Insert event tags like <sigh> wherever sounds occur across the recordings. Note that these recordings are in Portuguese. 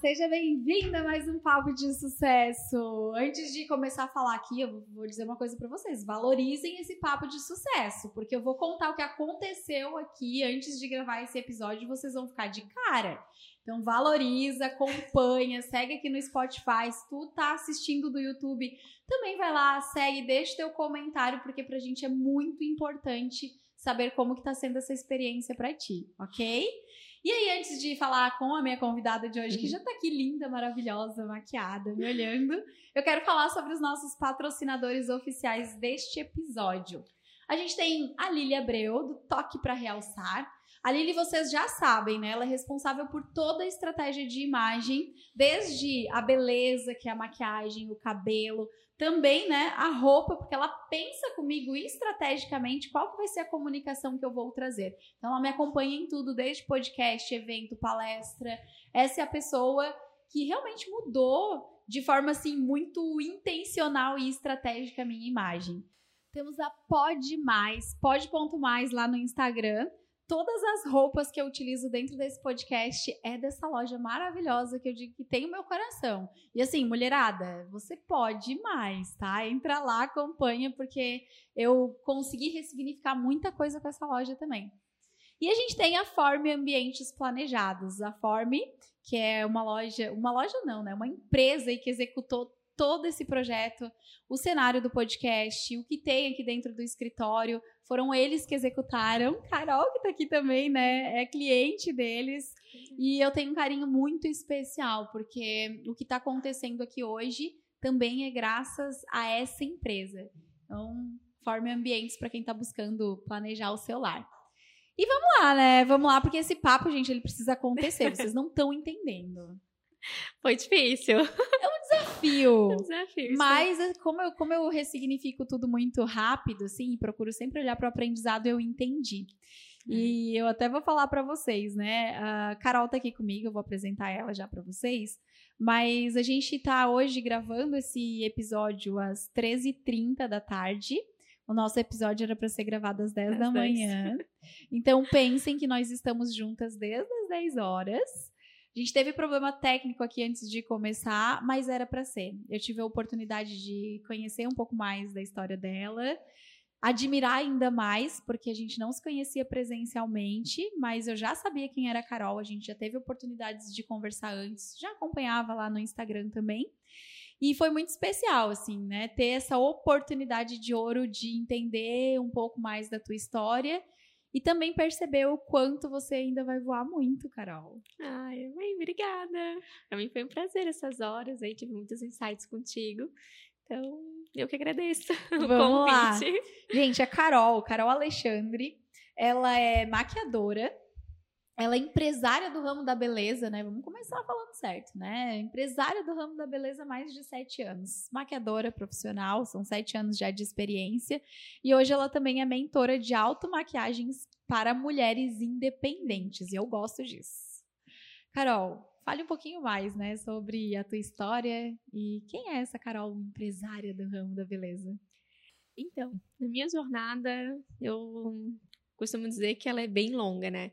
seja bem-vinda a mais um Papo de Sucesso. Antes de começar a falar aqui, eu vou dizer uma coisa para vocês: valorizem esse papo de sucesso, porque eu vou contar o que aconteceu aqui antes de gravar esse episódio vocês vão ficar de cara. Então valoriza, acompanha, segue aqui no Spotify. Se tu tá assistindo do YouTube, também vai lá, segue, deixa teu comentário, porque pra gente é muito importante saber como que tá sendo essa experiência para ti, ok? E aí, antes de falar com a minha convidada de hoje, que já tá aqui linda, maravilhosa, maquiada, me olhando, eu quero falar sobre os nossos patrocinadores oficiais deste episódio. A gente tem a Lili Abreu, do Toque para Realçar. A Lili, vocês já sabem, né? Ela é responsável por toda a estratégia de imagem, desde a beleza, que é a maquiagem, o cabelo, também, né, a roupa, porque ela pensa comigo estrategicamente qual que vai ser a comunicação que eu vou trazer. Então ela me acompanha em tudo, desde podcast, evento, palestra. Essa é a pessoa que realmente mudou de forma assim muito intencional e estratégica a minha imagem. Temos a Pode Mais, pode.mais lá no Instagram todas as roupas que eu utilizo dentro desse podcast é dessa loja maravilhosa que eu digo que tem o meu coração. E assim, mulherada, você pode mais, tá? Entra lá, acompanha, porque eu consegui ressignificar muita coisa com essa loja também. E a gente tem a Forme Ambientes Planejados. A Forme, que é uma loja, uma loja não, né? Uma empresa que executou todo esse projeto, o cenário do podcast, o que tem aqui dentro do escritório, foram eles que executaram. <laughs> Carol, que tá aqui também, né? É cliente deles. E eu tenho um carinho muito especial, porque o que está acontecendo aqui hoje também é graças a essa empresa. Então, forme ambientes para quem está buscando planejar o seu lar. E vamos lá, né? Vamos lá, porque esse papo, gente, ele precisa acontecer. <laughs> Vocês não estão entendendo. Foi difícil. Um desafio. <laughs> É desafio. Mas é como eu, como eu ressignifico tudo muito rápido, assim, procuro sempre olhar para o aprendizado, eu entendi. É. E eu até vou falar para vocês, né? A Carol tá aqui comigo, eu vou apresentar ela já para vocês. Mas a gente tá hoje gravando esse episódio às 13h30 da tarde. O nosso episódio era para ser gravado às 10 às da 10. manhã. Então pensem que nós estamos juntas desde as 10 horas. A gente teve problema técnico aqui antes de começar, mas era para ser. Eu tive a oportunidade de conhecer um pouco mais da história dela, admirar ainda mais, porque a gente não se conhecia presencialmente, mas eu já sabia quem era a Carol, a gente já teve oportunidades de conversar antes, já acompanhava lá no Instagram também. E foi muito especial, assim, né? Ter essa oportunidade de ouro de entender um pouco mais da tua história e também percebeu o quanto você ainda vai voar muito, Carol. Ai, mãe, obrigada. Pra mim foi um prazer essas horas aí, tive muitos insights contigo. Então, eu que agradeço <laughs> o Vamos convite. Lá. Gente, a Carol, Carol Alexandre, ela é maquiadora, ela é empresária do ramo da beleza, né? Vamos começar falando certo, né? Empresária do ramo da beleza há mais de sete anos. Maquiadora profissional, são sete anos já de experiência. E hoje ela também é mentora de automaquiagens para mulheres independentes. E eu gosto disso. Carol, fale um pouquinho mais, né, sobre a tua história e quem é essa Carol, empresária do ramo da beleza? Então, na minha jornada, eu costumo dizer que ela é bem longa, né?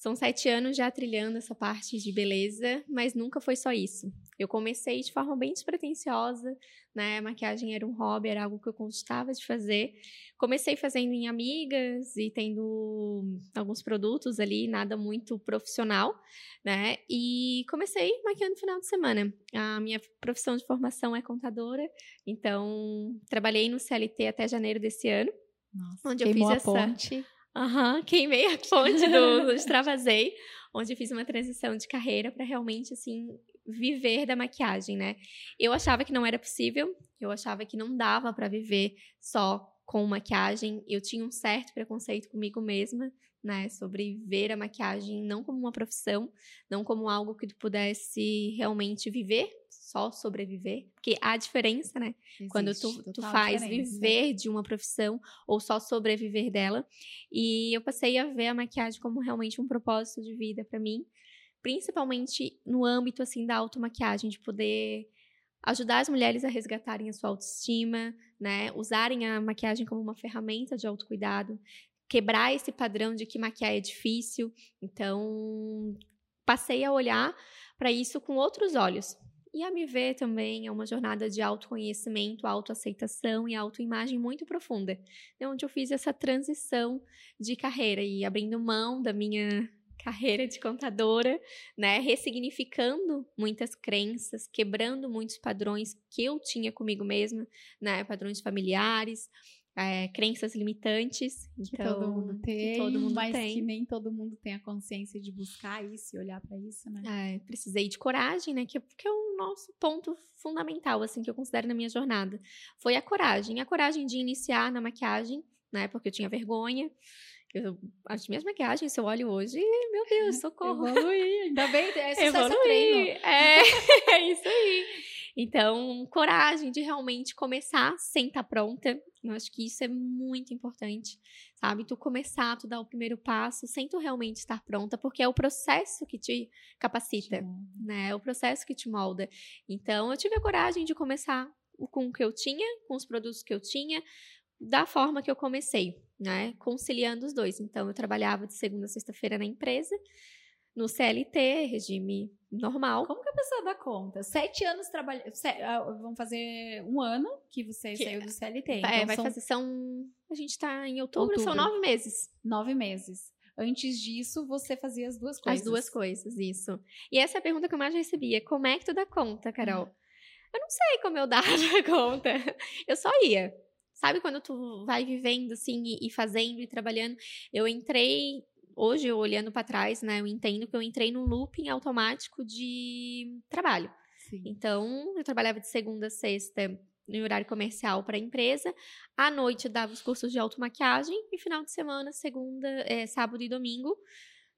São sete anos já trilhando essa parte de beleza, mas nunca foi só isso. Eu comecei de forma bem despretensiosa, né? A maquiagem era um hobby, era algo que eu gostava de fazer. Comecei fazendo em amigas e tendo alguns produtos ali, nada muito profissional, né? E comecei maquiando no final de semana. A minha profissão de formação é contadora, então trabalhei no CLT até janeiro desse ano. Nossa, onde eu fiz essa ponte. Aham, queimei a fonte do, do Extravasei, onde eu fiz uma transição de carreira para realmente, assim, viver da maquiagem, né? Eu achava que não era possível, eu achava que não dava para viver só com maquiagem. Eu tinha um certo preconceito comigo mesma, né, sobre ver a maquiagem não como uma profissão, não como algo que tu pudesse realmente viver, só sobreviver, porque há diferença, né? Existe, quando tu, tu faz diferença. viver de uma profissão ou só sobreviver dela. E eu passei a ver a maquiagem como realmente um propósito de vida para mim, principalmente no âmbito assim da automaquiagem, de poder ajudar as mulheres a resgatarem a sua autoestima, né? Usarem a maquiagem como uma ferramenta de autocuidado, quebrar esse padrão de que maquiar é difícil. Então, passei a olhar para isso com outros olhos. E a me ver também é uma jornada de autoconhecimento, autoaceitação e autoimagem muito profunda, é onde eu fiz essa transição de carreira e abrindo mão da minha carreira de contadora, né, ressignificando muitas crenças, quebrando muitos padrões que eu tinha comigo mesma, né, padrões familiares, é, crenças limitantes. Que então, todo mundo tem, todo mundo mas tem. que nem todo mundo tem a consciência de buscar isso e olhar para isso, né? É, precisei de coragem, né? Que, é, que é o nosso ponto fundamental, assim, que eu considero na minha jornada. Foi a coragem. A coragem de iniciar na maquiagem, né? Porque eu tinha vergonha. Eu, as minhas maquiagens, se eu olho hoje, meu Deus, <laughs> socorro. Evoluí, ainda bem, é sucesso treino. É, <laughs> é isso aí. Então, coragem de realmente começar sem estar tá pronta. Eu acho que isso é muito importante, sabe? Tu começar, tu dar o primeiro passo sem tu realmente estar pronta, porque é o processo que te capacita, né? É o processo que te molda. Então, eu tive a coragem de começar com o que eu tinha, com os produtos que eu tinha, da forma que eu comecei, né? Conciliando os dois. Então, eu trabalhava de segunda a sexta-feira na empresa, no CLT, regime normal. Como que a pessoa dá conta? Sete anos trabalhando. Ah, vamos fazer um ano que você que saiu do CLT. Então é, vai são... fazer. São. A gente tá em outubro, outubro, são nove meses. Nove meses. Antes disso, você fazia as duas coisas. As duas coisas, isso. E essa é a pergunta que eu mais recebia. Como é que tu dá conta, Carol? Hum. Eu não sei como eu dava <laughs> conta. Eu só ia. Sabe quando tu vai vivendo assim e, e fazendo e trabalhando? Eu entrei hoje, olhando para trás, né, eu entendo que eu entrei num looping automático de trabalho. Sim. Então, eu trabalhava de segunda a sexta no horário comercial para a empresa. À noite, eu dava os cursos de automaquiagem. E final de semana, segunda, é, sábado e domingo,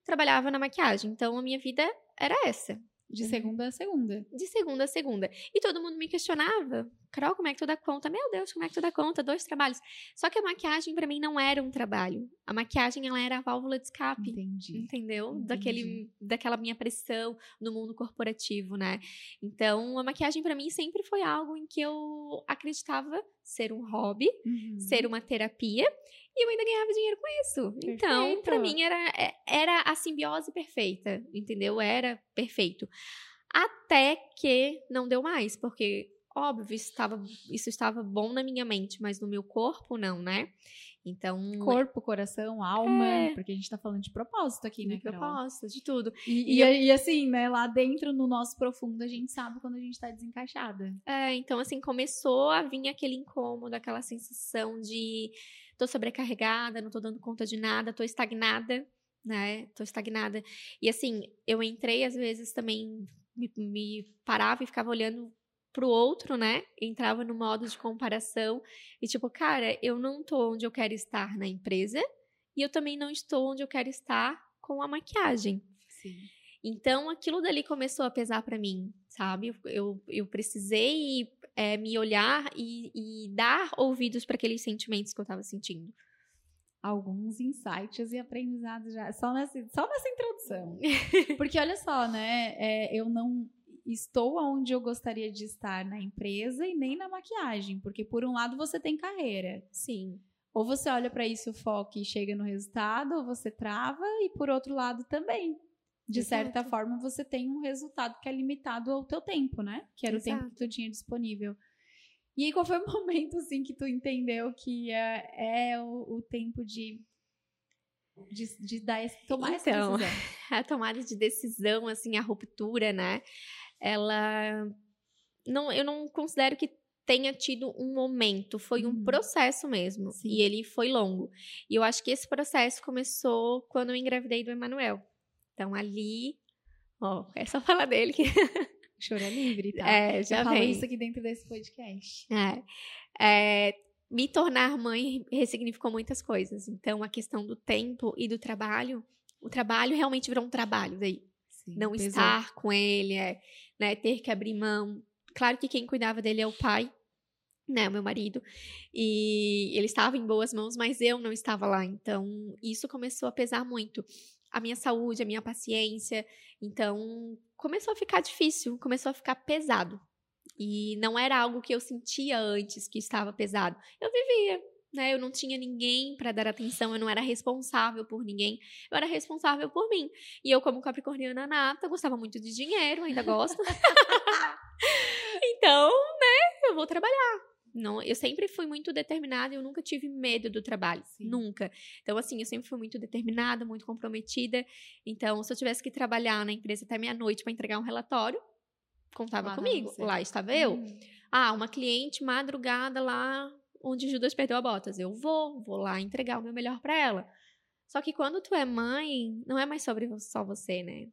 trabalhava na maquiagem. Então, a minha vida era essa. De segunda a segunda. De segunda a segunda. E todo mundo me questionava, Carol, como é que tu dá conta? Meu Deus, como é que tu dá conta? Dois trabalhos. Só que a maquiagem para mim não era um trabalho. A maquiagem ela era a válvula de escape. Entendi. Entendeu? Entendi. Daquele, daquela minha pressão no mundo corporativo, né? Então, a maquiagem para mim sempre foi algo em que eu acreditava ser um hobby, uhum. ser uma terapia e eu ainda ganhava dinheiro com isso. Perfeito. Então, para mim era, é, era a simbiose perfeita, entendeu? Era perfeito. Até que não deu mais, porque óbvio, isso estava, isso estava bom na minha mente, mas no meu corpo não, né? Então. Corpo, coração, alma, é... porque a gente tá falando de propósito aqui, né? De propósito, de tudo. E, e, e, e, assim, né, lá dentro, no nosso profundo, a gente sabe quando a gente tá desencaixada. É, então, assim, começou a vir aquele incômodo, aquela sensação de tô sobrecarregada, não tô dando conta de nada, tô estagnada, né? Tô estagnada. E assim, eu entrei, às vezes, também me, me parava e ficava olhando pro outro, né? Entrava no modo de comparação e tipo, cara, eu não tô onde eu quero estar na empresa e eu também não estou onde eu quero estar com a maquiagem. Sim. Então, aquilo dali começou a pesar para mim, sabe? Eu, eu precisei é, me olhar e, e dar ouvidos para aqueles sentimentos que eu estava sentindo. Alguns insights e aprendizados já, só nessa, só nessa introdução. <laughs> Porque olha só, né? É, eu não estou onde eu gostaria de estar na empresa e nem na maquiagem, porque por um lado você tem carreira. Sim. Ou você olha para isso, foca e chega no resultado, ou você trava, e por outro lado também. De Exato. certa forma, você tem um resultado que é limitado ao teu tempo, né? Que era Exato. o tempo que tu tinha disponível. E aí, qual foi o <laughs> momento, assim, que tu entendeu que é, é o, o tempo de de, de dar esse, tomar então, essa decisão. <laughs> A tomada de decisão, assim, a ruptura, né? ela não, eu não considero que tenha tido um momento, foi um uhum. processo mesmo, Sim. e ele foi longo. E eu acho que esse processo começou quando eu engravidei do Emanuel. Então ali, ó, é só falar dele que <laughs> choro é livre, tá? É, já eu isso aqui dentro desse podcast. É, é, me tornar mãe ressignificou muitas coisas. Então a questão do tempo e do trabalho, o trabalho realmente virou um trabalho daí. Sim, não pesou. estar com ele, é, né, ter que abrir mão. Claro que quem cuidava dele é o pai, né, o meu marido, e ele estava em boas mãos, mas eu não estava lá, então isso começou a pesar muito. A minha saúde, a minha paciência, então começou a ficar difícil, começou a ficar pesado. E não era algo que eu sentia antes que estava pesado. Eu vivia, né? Eu não tinha ninguém para dar atenção, eu não era responsável por ninguém, eu era responsável por mim. E eu, como capricorniana nata, gostava muito de dinheiro, ainda gosto. <laughs> então, né, eu vou trabalhar. Não, eu sempre fui muito determinada, eu nunca tive medo do trabalho, Sim. nunca. Então assim, eu sempre fui muito determinada, muito comprometida. Então, se eu tivesse que trabalhar na empresa até meia-noite para entregar um relatório, contava comigo. Lá estava eu. Hum. Ah, uma cliente madrugada lá onde Judas perdeu a botas. Eu vou, vou lá entregar o meu melhor para ela. Só que quando tu é mãe, não é mais sobre só você, né?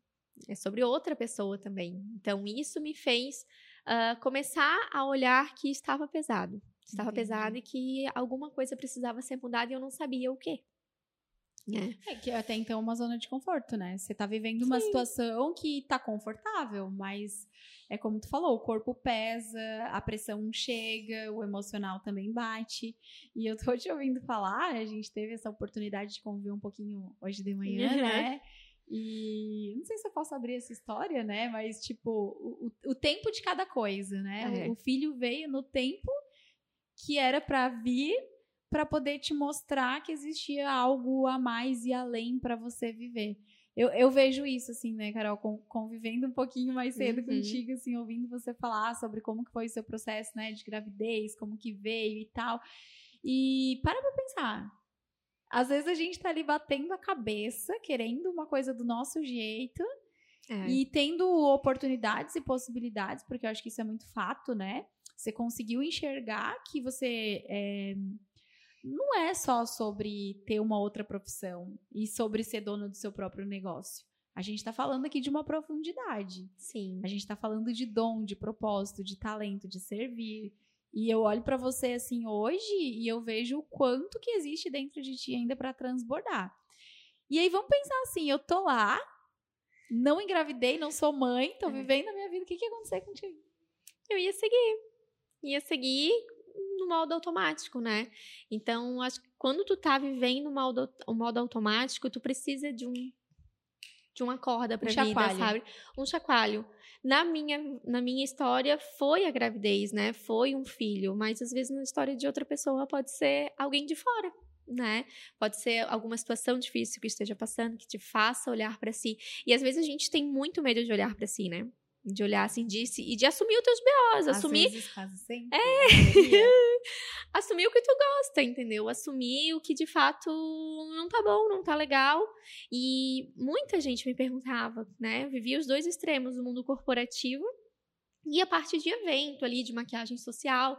É sobre outra pessoa também. Então, isso me fez uh, começar a olhar que estava pesado. Estava Entendi. pesado e que alguma coisa precisava ser mudada e eu não sabia o quê. É. é. que até então é uma zona de conforto, né? Você tá vivendo uma Sim. situação que tá confortável, mas é como tu falou, o corpo pesa, a pressão chega, o emocional também bate. E eu tô te ouvindo falar, a gente teve essa oportunidade de conviver um pouquinho hoje de manhã, uhum. né? E não sei se eu posso abrir essa história, né? Mas, tipo, o, o tempo de cada coisa, né? É. O, o filho veio no tempo que era para vir para poder te mostrar que existia algo a mais e além para você viver. Eu, eu, vejo isso, assim, né, Carol, convivendo um pouquinho mais cedo uhum. contigo, assim, ouvindo você falar sobre como que foi o seu processo, né, de gravidez, como que veio e tal. E para pra pensar. Às vezes a gente tá ali batendo a cabeça, querendo uma coisa do nosso jeito, é. e tendo oportunidades e possibilidades, porque eu acho que isso é muito fato, né? Você conseguiu enxergar que você é, não é só sobre ter uma outra profissão e sobre ser dono do seu próprio negócio. A gente está falando aqui de uma profundidade. Sim. A gente está falando de dom, de propósito, de talento, de servir. E eu olho para você assim hoje e eu vejo o quanto que existe dentro de ti ainda para transbordar. E aí vamos pensar assim, eu tô lá, não engravidei, não sou mãe, tô é. vivendo a minha vida. O que que ia acontecer contigo? Eu ia seguir. Ia seguir no modo automático, né? Então, acho que quando tu tá vivendo o modo, o modo automático, tu precisa de um de uma corda pra um vida, chacoalho. sabe? Um chacoalho. Na minha, na minha história foi a gravidez, né? Foi um filho, mas às vezes na história de outra pessoa pode ser alguém de fora, né? Pode ser alguma situação difícil que esteja passando que te faça olhar para si. E às vezes a gente tem muito medo de olhar para si, né? De olhar assim, disse, e de assumir os teus BOs, Às assumir. Vezes, quase sempre. É. <laughs> assumir o que tu gosta, entendeu? Assumir o que de fato não tá bom, não tá legal. E muita gente me perguntava, né? Eu vivia os dois extremos, o mundo corporativo e a parte de evento ali, de maquiagem social.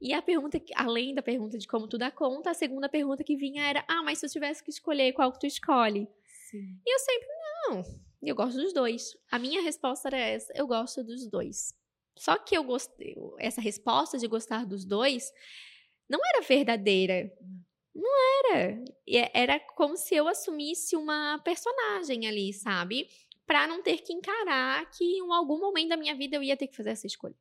E a pergunta, além da pergunta de como tu dá conta, a segunda pergunta que vinha era: ah, mas se eu tivesse que escolher, qual que tu escolhe? Sim. E eu sempre, não eu gosto dos dois. A minha resposta era essa: eu gosto dos dois. Só que eu gostei, essa resposta de gostar dos dois não era verdadeira. Não era. É, era como se eu assumisse uma personagem ali, sabe? Para não ter que encarar que em algum momento da minha vida eu ia ter que fazer essa escolha.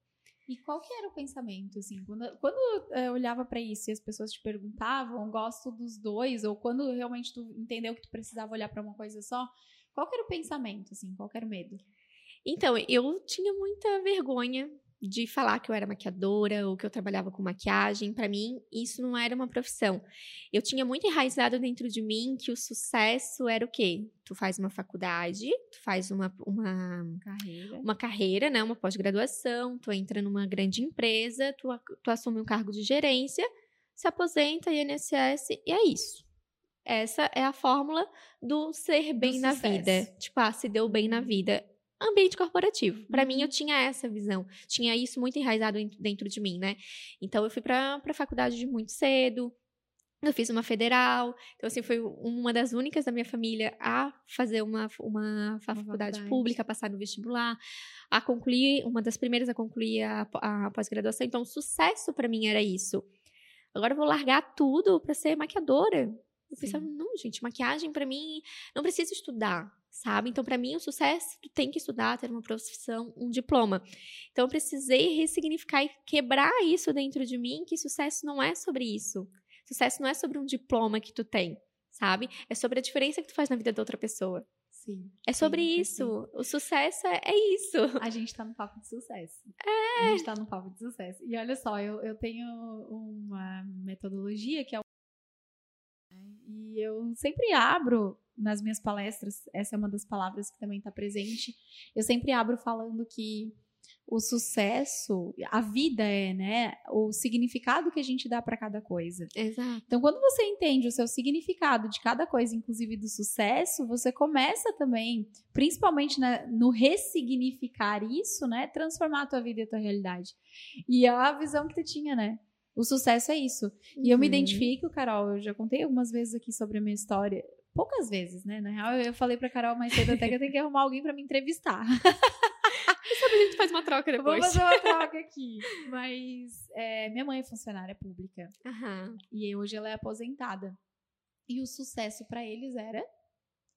E qual que era o pensamento, assim, quando, quando eu olhava para isso e as pessoas te perguntavam, gosto dos dois, ou quando realmente tu entendeu que tu precisava olhar para uma coisa só, qual era o pensamento, assim? Qual era o medo? Então, eu tinha muita vergonha de falar que eu era maquiadora ou que eu trabalhava com maquiagem. Para mim, isso não era uma profissão. Eu tinha muito enraizado dentro de mim que o sucesso era o quê? Tu faz uma faculdade, tu faz uma, uma carreira, uma carreira né? uma pós-graduação, tu entra numa grande empresa, tu, tu assume um cargo de gerência, se aposenta, INSS, e é isso. Essa é a fórmula do ser bem do na sucesso. vida. Tipo, ah, se deu bem na vida. Ambiente corporativo. Para uhum. mim, eu uhum. tinha essa visão. Tinha isso muito enraizado dentro de mim, né? Então, eu fui pra, pra faculdade muito cedo. Eu fiz uma federal. Então, assim, foi uma das únicas da minha família a fazer uma, uma faculdade uma pública, passar no vestibular, a concluir, uma das primeiras a concluir a, a pós-graduação. Então, o sucesso para mim era isso. Agora eu vou largar tudo para ser maquiadora. Eu pensava, não, gente, maquiagem para mim não precisa estudar, sabe? Então, para mim, o sucesso tu tem que estudar, ter uma profissão, um diploma. Então, eu precisei ressignificar e quebrar isso dentro de mim, que sucesso não é sobre isso. Sucesso não é sobre um diploma que tu tem, sabe? É sobre a diferença que tu faz na vida da outra pessoa. Sim. É sobre sim, isso. Sim. O sucesso é, é, isso. A gente tá no papo de sucesso. É. A gente tá no papo de sucesso. E olha só, eu, eu tenho uma metodologia que é E eu sempre abro nas minhas palestras, essa é uma das palavras que também está presente. Eu sempre abro falando que o sucesso, a vida é, né, o significado que a gente dá para cada coisa. Exato. Então, quando você entende o seu significado de cada coisa, inclusive do sucesso, você começa também, principalmente né, no ressignificar isso, né, transformar a tua vida e a tua realidade. E é a visão que tu tinha, né? O sucesso é isso. Uhum. E eu me uhum. identifico, Carol, eu já contei algumas vezes aqui sobre a minha história. Poucas vezes, né? Na real, eu falei pra Carol mais cedo até que eu tenho que arrumar alguém para me entrevistar. <laughs> sabe, a gente faz uma troca depois. Vamos fazer uma <laughs> troca aqui. Mas é, minha mãe é funcionária pública. Uhum. E hoje ela é aposentada. E o sucesso para eles era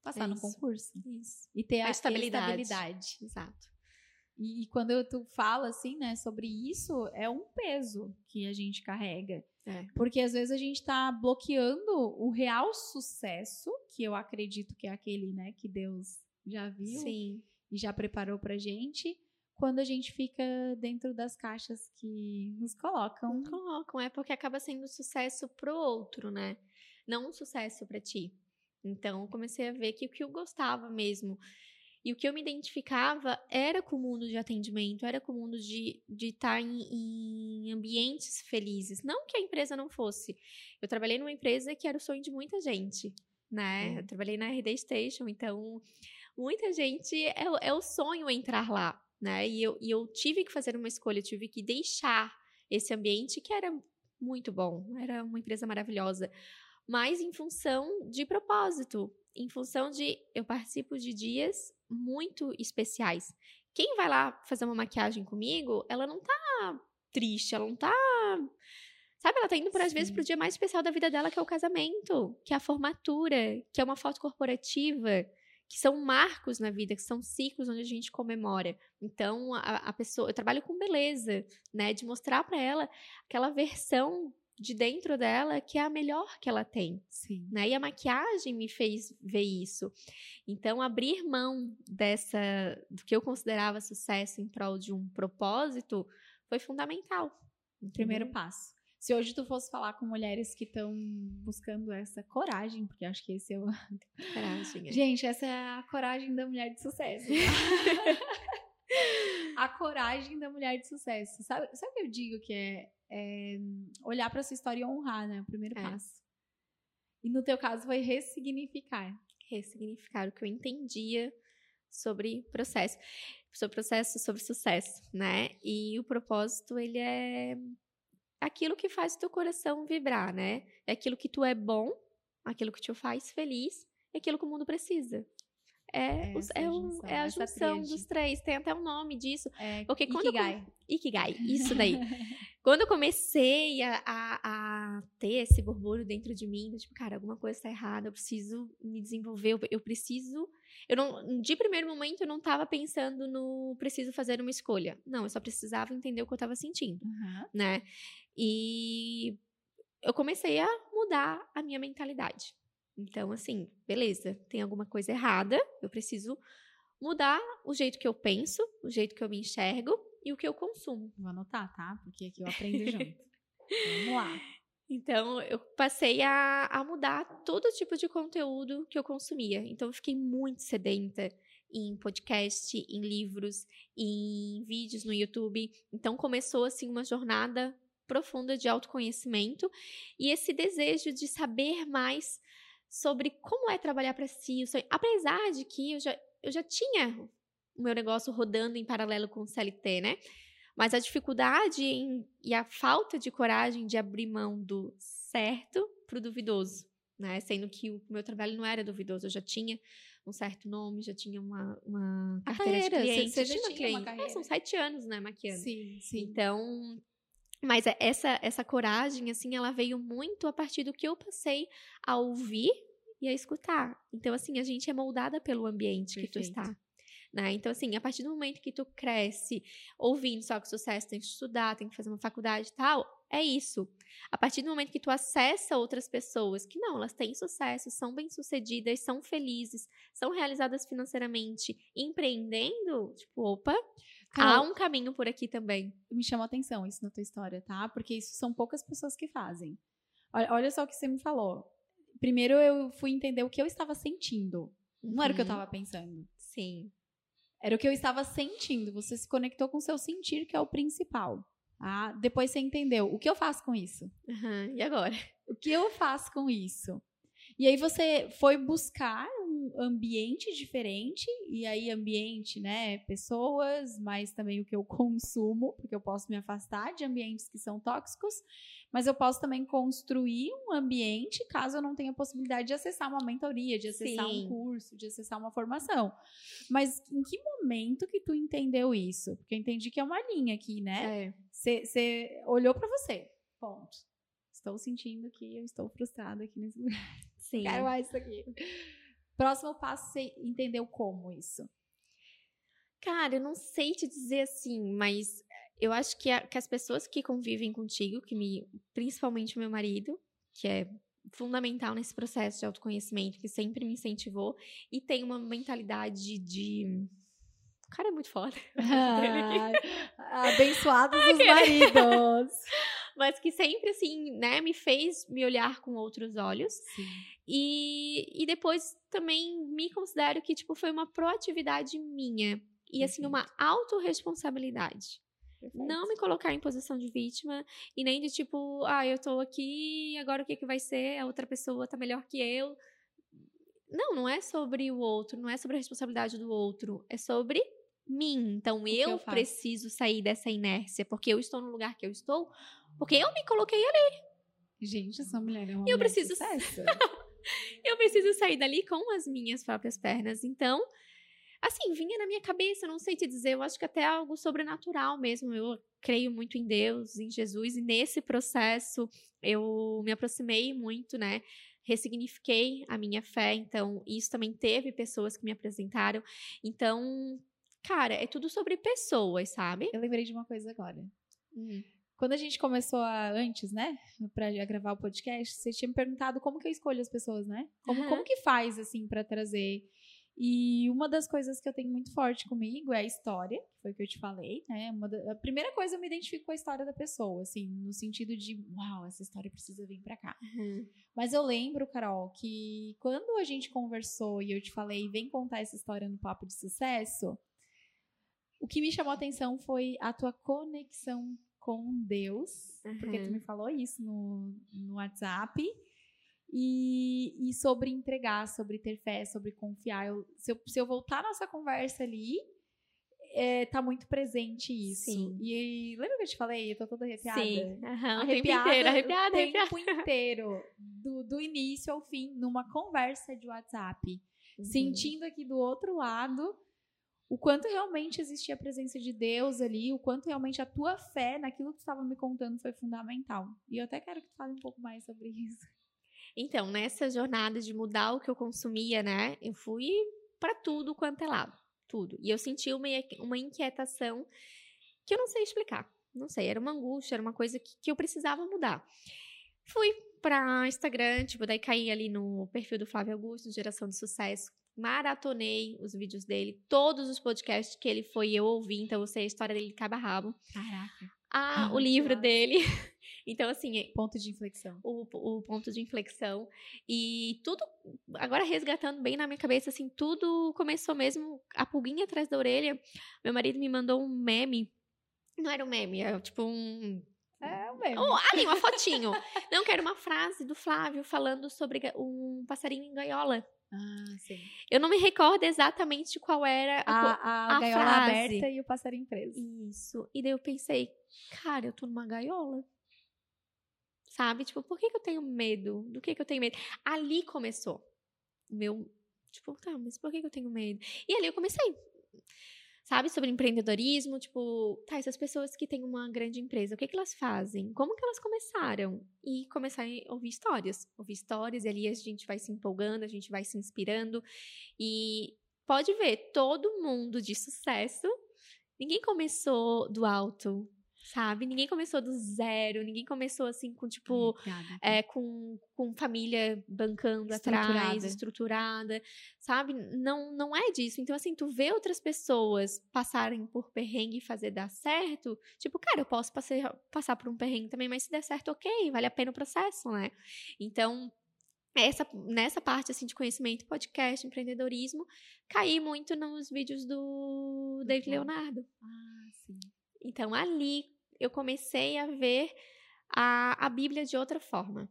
passar no concurso. Isso. E ter a, a estabilidade. estabilidade. Exato. E, e quando tu fala assim, né, sobre isso, é um peso que a gente carrega. É. Porque às vezes a gente está bloqueando o real sucesso, que eu acredito que é aquele, né, que Deus já viu Sim. e já preparou pra gente, quando a gente fica dentro das caixas que nos colocam. Colocam, é porque acaba sendo sucesso pro outro, né? Não um sucesso para ti. Então, comecei a ver que o que eu gostava mesmo e o que eu me identificava era com o mundo de atendimento, era com o mundo de estar tá em, em, ambientes felizes. Não que a empresa não fosse. Eu trabalhei numa empresa que era o sonho de muita gente, né? Eu trabalhei na RD Station, então muita gente é, é o sonho entrar lá né? E eu, e eu tive que fazer uma escolha, tive que deixar esse ambiente que era muito bom, era uma empresa maravilhosa, mas em função de propósito, em função de eu participo de dias muito especiais. Quem vai lá fazer uma maquiagem comigo, ela não tá triste, ela não tá Sabe, ela tá indo, por, às vezes, pro dia mais especial da vida dela, que é o casamento, que é a formatura, que é uma foto corporativa, que são marcos na vida, que são ciclos onde a gente comemora. Então, a, a pessoa, eu trabalho com beleza, né, de mostrar para ela aquela versão de dentro dela que é a melhor que ela tem. Sim. Né? E a maquiagem me fez ver isso. Então, abrir mão dessa do que eu considerava sucesso em prol de um propósito foi fundamental. Primeiro passo. Se hoje tu fosse falar com mulheres que estão buscando essa coragem, porque acho que esse é o. Coragem. É. Gente, essa é a coragem da mulher de sucesso. Tá? <laughs> a coragem da mulher de sucesso. Sabe, sabe o que eu digo que é, é olhar para essa história e honrar, né? O primeiro é. passo. E no teu caso foi ressignificar. Ressignificar o que eu entendia sobre processo. Sobre processo, sobre sucesso, né? E o propósito, ele é aquilo que faz o teu coração vibrar, né? É aquilo que tu é bom, aquilo que te faz feliz aquilo que o mundo precisa. É, os, é, junção, é, a junção dos três, tem até o um nome disso. É, porque quando Ikigai. Eu, Ikigai, isso daí. <laughs> quando eu comecei a, a, a, ter esse borbulho dentro de mim, tipo, cara, alguma coisa está errada, eu preciso me desenvolver, eu, eu preciso. Eu não, de primeiro momento, eu não estava pensando no preciso fazer uma escolha. Não, eu só precisava entender o que eu estava sentindo, uhum. né? E eu comecei a mudar a minha mentalidade. Então, assim, beleza, tem alguma coisa errada, eu preciso mudar o jeito que eu penso, o jeito que eu me enxergo e o que eu consumo. Vou anotar, tá? Porque aqui eu <laughs> aprendo junto. Vamos lá. Então, eu passei a, a mudar todo tipo de conteúdo que eu consumia. Então, eu fiquei muito sedenta em podcast, em livros, em vídeos no YouTube. Então, começou, assim, uma jornada profunda de autoconhecimento e esse desejo de saber mais sobre como é trabalhar para si. Apesar de que eu já, eu já tinha o meu negócio rodando em paralelo com o CLT, né? Mas a dificuldade em, e a falta de coragem de abrir mão do certo para o duvidoso, né? Sendo que o meu trabalho não era duvidoso, eu já tinha um certo nome, já tinha uma, uma carteira, carreira, de cliente. Você, já tinha uma carreira. É, são sete anos, né, maquiando. Sim, sim. Então, mas é, essa, essa coragem, assim, ela veio muito a partir do que eu passei a ouvir e a escutar. Então, assim, a gente é moldada pelo ambiente Perfeito. que tu está. Né? Então, assim, a partir do momento que tu cresce ouvindo só que sucesso tem que estudar, tem que fazer uma faculdade e tal, é isso. A partir do momento que tu acessa outras pessoas que não, elas têm sucesso, são bem-sucedidas, são felizes, são realizadas financeiramente, empreendendo, tipo, opa, Carol, há um caminho por aqui também. Me chamou atenção isso na tua história, tá? Porque isso são poucas pessoas que fazem. Olha, olha só o que você me falou. primeiro eu fui entender o que eu estava sentindo. Não era o que eu Uhum. estava pensando. Sim. Era o que eu estava sentindo. Você se conectou com o seu sentir, que é o principal. Ah, depois você entendeu. O que eu faço com isso? Aham, E agora? O que eu faço com isso? E aí você foi buscar ambiente diferente, e aí ambiente, né, pessoas, mas também o que eu <laughs> consumo, porque eu posso me afastar de ambientes que são tóxicos, mas eu posso também construir um ambiente caso eu não tenha possibilidade de acessar uma mentoria, de acessar Sim. um curso, de acessar uma formação. Mas em que momento que tu entendeu isso? Porque eu entendi que é uma linha aqui, né? É. Você olhou pra você. Ponto. Estou sentindo que eu estou frustrada aqui nesse lugar. Sim. Quero mais isso aqui. Próximo passo, você entendeu como isso. Cara, eu não sei te dizer assim, mas eu acho que, a- que as pessoas que convivem contigo, que me, principalmente o meu marido, que é fundamental nesse processo de autoconhecimento, que sempre me incentivou e tem uma mentalidade de o cara é muito foda. <laughs> <laughs> Abençoados <laughs> os maridos. Mas que sempre, assim, né, me fez me olhar com outros olhos. Sim. E, e depois também me considero que, tipo, foi uma proatividade minha. E, assim, uma autorresponsabilidade. Não me colocar em posição de vítima e nem de tipo, ah, eu tô aqui, agora o que, que vai ser? A outra pessoa tá melhor que eu. Não, não é sobre o outro, não é sobre a responsabilidade do outro, é sobre mim. Então eu, eu preciso sair dessa inércia, porque eu estou no lugar que eu estou, porque eu me coloquei ali. Gente, essa mulher é uma Eu mulher preciso-. <laughs> Eu preciso sair dali com as minhas próprias pernas. Então, assim, vinha na minha cabeça, não sei te dizer, eu acho que até algo sobrenatural mesmo. Eu creio muito em Deus, em Jesus, e nesse processo eu me aproximei muito, né? Ressignifiquei a minha fé, então isso também teve pessoas que me apresentaram. Então, cara, é tudo sobre pessoas, sabe? Eu lembrei de uma coisa agora. Hum. Quando a gente começou a, antes, né, pra já gravar o podcast, você tinha me perguntado como que eu escolho as pessoas, né? Como, Aham. como que faz, assim, pra trazer. E uma das coisas que eu tenho muito forte comigo é a história, que foi o que eu te falei, né? Da- a primeira coisa eu me identifico com a história da pessoa, assim, no sentido de, uau, essa história precisa vir pra cá. Mas eu lembro, Carol, que quando a gente conversou e eu te falei, vem contar essa história no Papo de Sucesso, o que me chamou a atenção foi a tua conexão com Deus, porque tu Uhum. me falou isso no, no WhatsApp. E, e sobre entregar, sobre ter fé, sobre confiar. Eu- se, eu, se eu voltar nossa conversa ali, é, tá muito presente isso. Sim. E lembra que eu te falei? Eu tô toda arrepiada Sim, aham, o tempo arrepiada, inteiro, arrepiada, o arrepiada. tempo inteiro, do, do início ao fim, numa conversa de WhatsApp, Uhum. sentindo aqui do outro lado o quanto realmente existia a presença de Deus ali, o quanto realmente a tua fé naquilo que tu estava me contando foi fundamental. E eu até quero que tu fale um pouco mais sobre <laughs> isso. Então, nessa jornada de mudar o que eu consumia, né? Eu fui pra tudo quanto é lado. Tudo. E eu senti uma, uma inquietação que eu não sei explicar. Não sei, era uma angústia, era uma coisa que, que eu precisava mudar. Fui pra Instagram, tipo, daí caí ali no perfil do Flávio Augusto, Geração de Sucesso. Maratonei os vídeos dele, todos os podcasts que ele foi, eu ouvi, então eu sei a história dele de cabo a rabo. Caraca. Ah, Ah, o livro dele. <laughs> Então, assim, Ponto de inflexão. o, o ponto de inflexão. E tudo, agora resgatando bem na minha cabeça, assim, tudo começou mesmo, a pulguinha atrás da orelha. Meu marido me mandou um meme. Não era um meme, era tipo um. É mesmo. Oh, ali, uma fotinho. <laughs> Não, que era uma frase do Flávio falando sobre um passarinho em gaiola. Ah, sim. Eu não me recordo exatamente qual era a, A, a, a gaiola frase. aberta e o passarinho preso. Isso. E daí eu pensei, cara, eu tô numa gaiola. Sabe? Tipo, por que, que eu tenho medo? Do que, que eu tenho medo? Ali começou o meu. Tipo, tá, mas por que, que eu tenho medo? E ali eu comecei. Sabe, sobre empreendedorismo, tipo, tá, essas pessoas que têm uma grande empresa, o que, que elas fazem? Como que elas começaram? E começar a ouvir histórias. Ouvir histórias, e ali a gente vai se empolgando, a gente vai se inspirando. E pode ver, todo mundo de sucesso, ninguém começou do alto, sabe? Ninguém começou do zero, ninguém começou assim com, tipo, é, com, com família bancando Estruturada. atrás, estruturada, sabe? Não, não é disso. Então, assim, tu vê outras pessoas passarem por perrengue e fazer dar certo, tipo, cara, eu posso passar, passar por um perrengue também, mas se der certo, ok, vale a pena o processo, né? Então, essa, nessa parte assim de conhecimento, podcast, empreendedorismo, caí muito nos vídeos do David Leonardo. Ah, sim. Então ali eu comecei a ver a, a Bíblia de outra forma.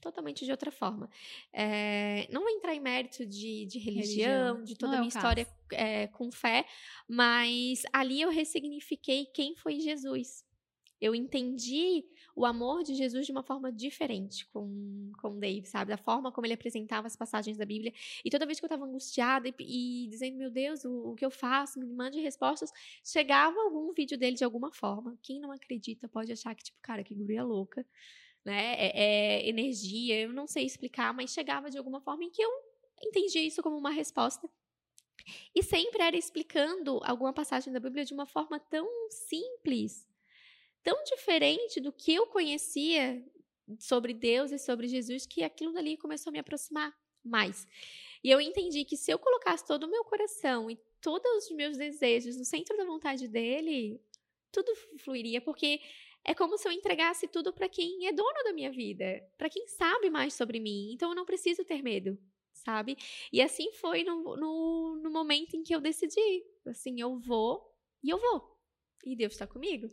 Totalmente de outra forma. É, não vou entrar em mérito de, de religião, religião, de toda a minha história é, com fé, mas ali eu ressignifiquei quem foi Jesus. Eu entendi o amor de Jesus de uma forma diferente com, com Dave, sabe? Da forma como ele apresentava as passagens da Bíblia. E toda vez que eu estava angustiada e, e, dizendo, meu Deus, o, o, que eu faço? Me mande respostas. Chegava algum vídeo dele de alguma forma. Quem não acredita pode achar que, tipo, cara, que guria louca. Né? É, é energia, eu não sei explicar, mas chegava de alguma forma em que eu entendia isso como uma resposta. E sempre era explicando alguma passagem da Bíblia de uma forma tão simples tão diferente do que eu conhecia sobre Deus e sobre Jesus que aquilo dali começou a me aproximar mais. E eu entendi que se eu colocasse todo o meu coração e todos os meus desejos no centro da vontade dele, tudo fluiria, porque é como se eu entregasse tudo para quem é dono da minha vida, para quem sabe mais sobre mim. Então eu não preciso ter medo, sabe? E assim foi no, no, no momento em que eu decidi. Assim, eu vou e eu vou. E Deus está comigo.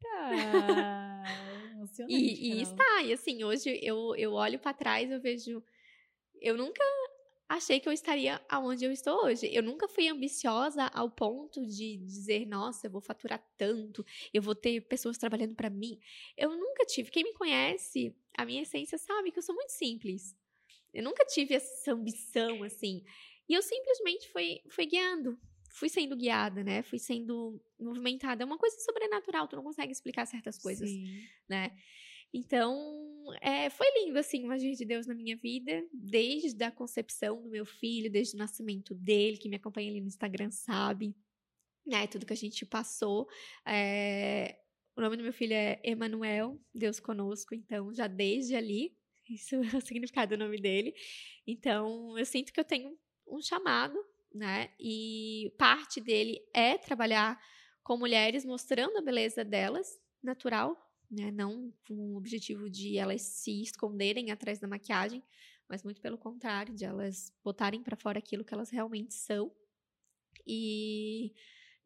<laughs> emocionante. E, e está, e assim, hoje eu, eu olho para trás, eu vejo. Eu nunca achei que eu estaria aonde eu estou hoje. Eu nunca fui ambiciosa ao ponto de dizer, nossa, eu vou faturar tanto, eu vou ter pessoas trabalhando para mim. Eu nunca tive. Quem me conhece, a minha essência sabe que eu sou muito simples. Eu nunca tive essa ambição assim. E eu simplesmente fui, fui guiando, fui sendo guiada, né? Fui sendo movimentada. É uma coisa sobrenatural, tu não consegue explicar certas coisas, Sim. né? Então, é, foi lindo, assim, o agir de Deus na minha vida, desde a concepção do meu filho, desde o nascimento dele, que me acompanha ali no Instagram sabe, né? Tudo que a gente passou. É, o nome do meu filho é Emanuel, Deus conosco, então, já desde ali, isso <laughs> é o significado do nome dele. Então, eu sinto que eu tenho um chamado né? E parte dele é trabalhar com mulheres, mostrando a beleza delas, natural, né? Não com o objetivo de elas se esconderem atrás da maquiagem, mas muito pelo contrário, de elas botarem para fora aquilo que elas realmente são. E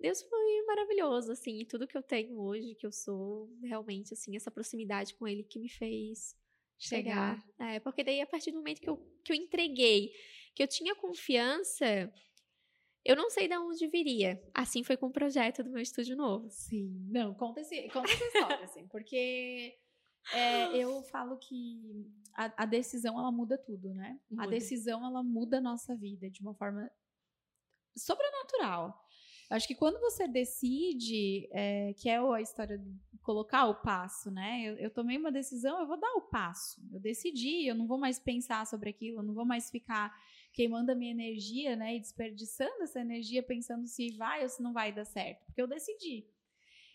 Deus foi maravilhoso, assim, e tudo que eu tenho hoje, que eu sou, realmente, assim, essa proximidade com Ele que me fez chegar. chegar. É, porque daí, a partir do momento que eu, que eu entreguei, que eu tinha confiança, eu não sei de onde viria. Assim foi com o projeto do meu estúdio novo. Sim. Não, conta, esse, conta essa história, assim, porque é, eu falo que a, a, decisão, ela muda tudo, né? Muda. A decisão, ela muda a nossa vida de uma forma sobrenatural. Acho que quando você decide, é, que é a história de colocar o passo, né? Eu, eu, tomei uma decisão, eu vou dar o passo. Eu decidi, eu não vou mais pensar sobre aquilo, eu não vou mais ficar queimando a minha energia, né, e desperdiçando essa energia pensando se vai ou se não vai dar certo, porque eu decidi.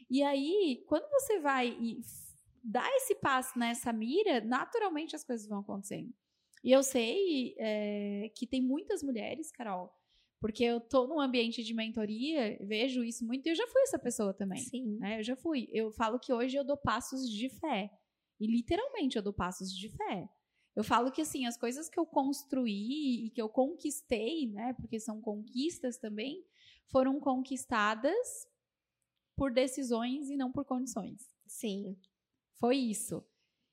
E aí, quando você vai e dá esse passo nessa mira, naturalmente as coisas vão acontecendo. E eu sei é, que tem muitas mulheres, Carol, porque eu tô num ambiente de mentoria, vejo isso muito, e eu já fui essa pessoa também. Sim. Né? Eu já fui. Eu falo que hoje eu dou passos de fé. E literalmente eu dou passos de fé. Eu falo que assim, as coisas que eu construí e que eu conquistei, né, porque são conquistas também, foram conquistadas por decisões e não por condições. Sim. Foi isso.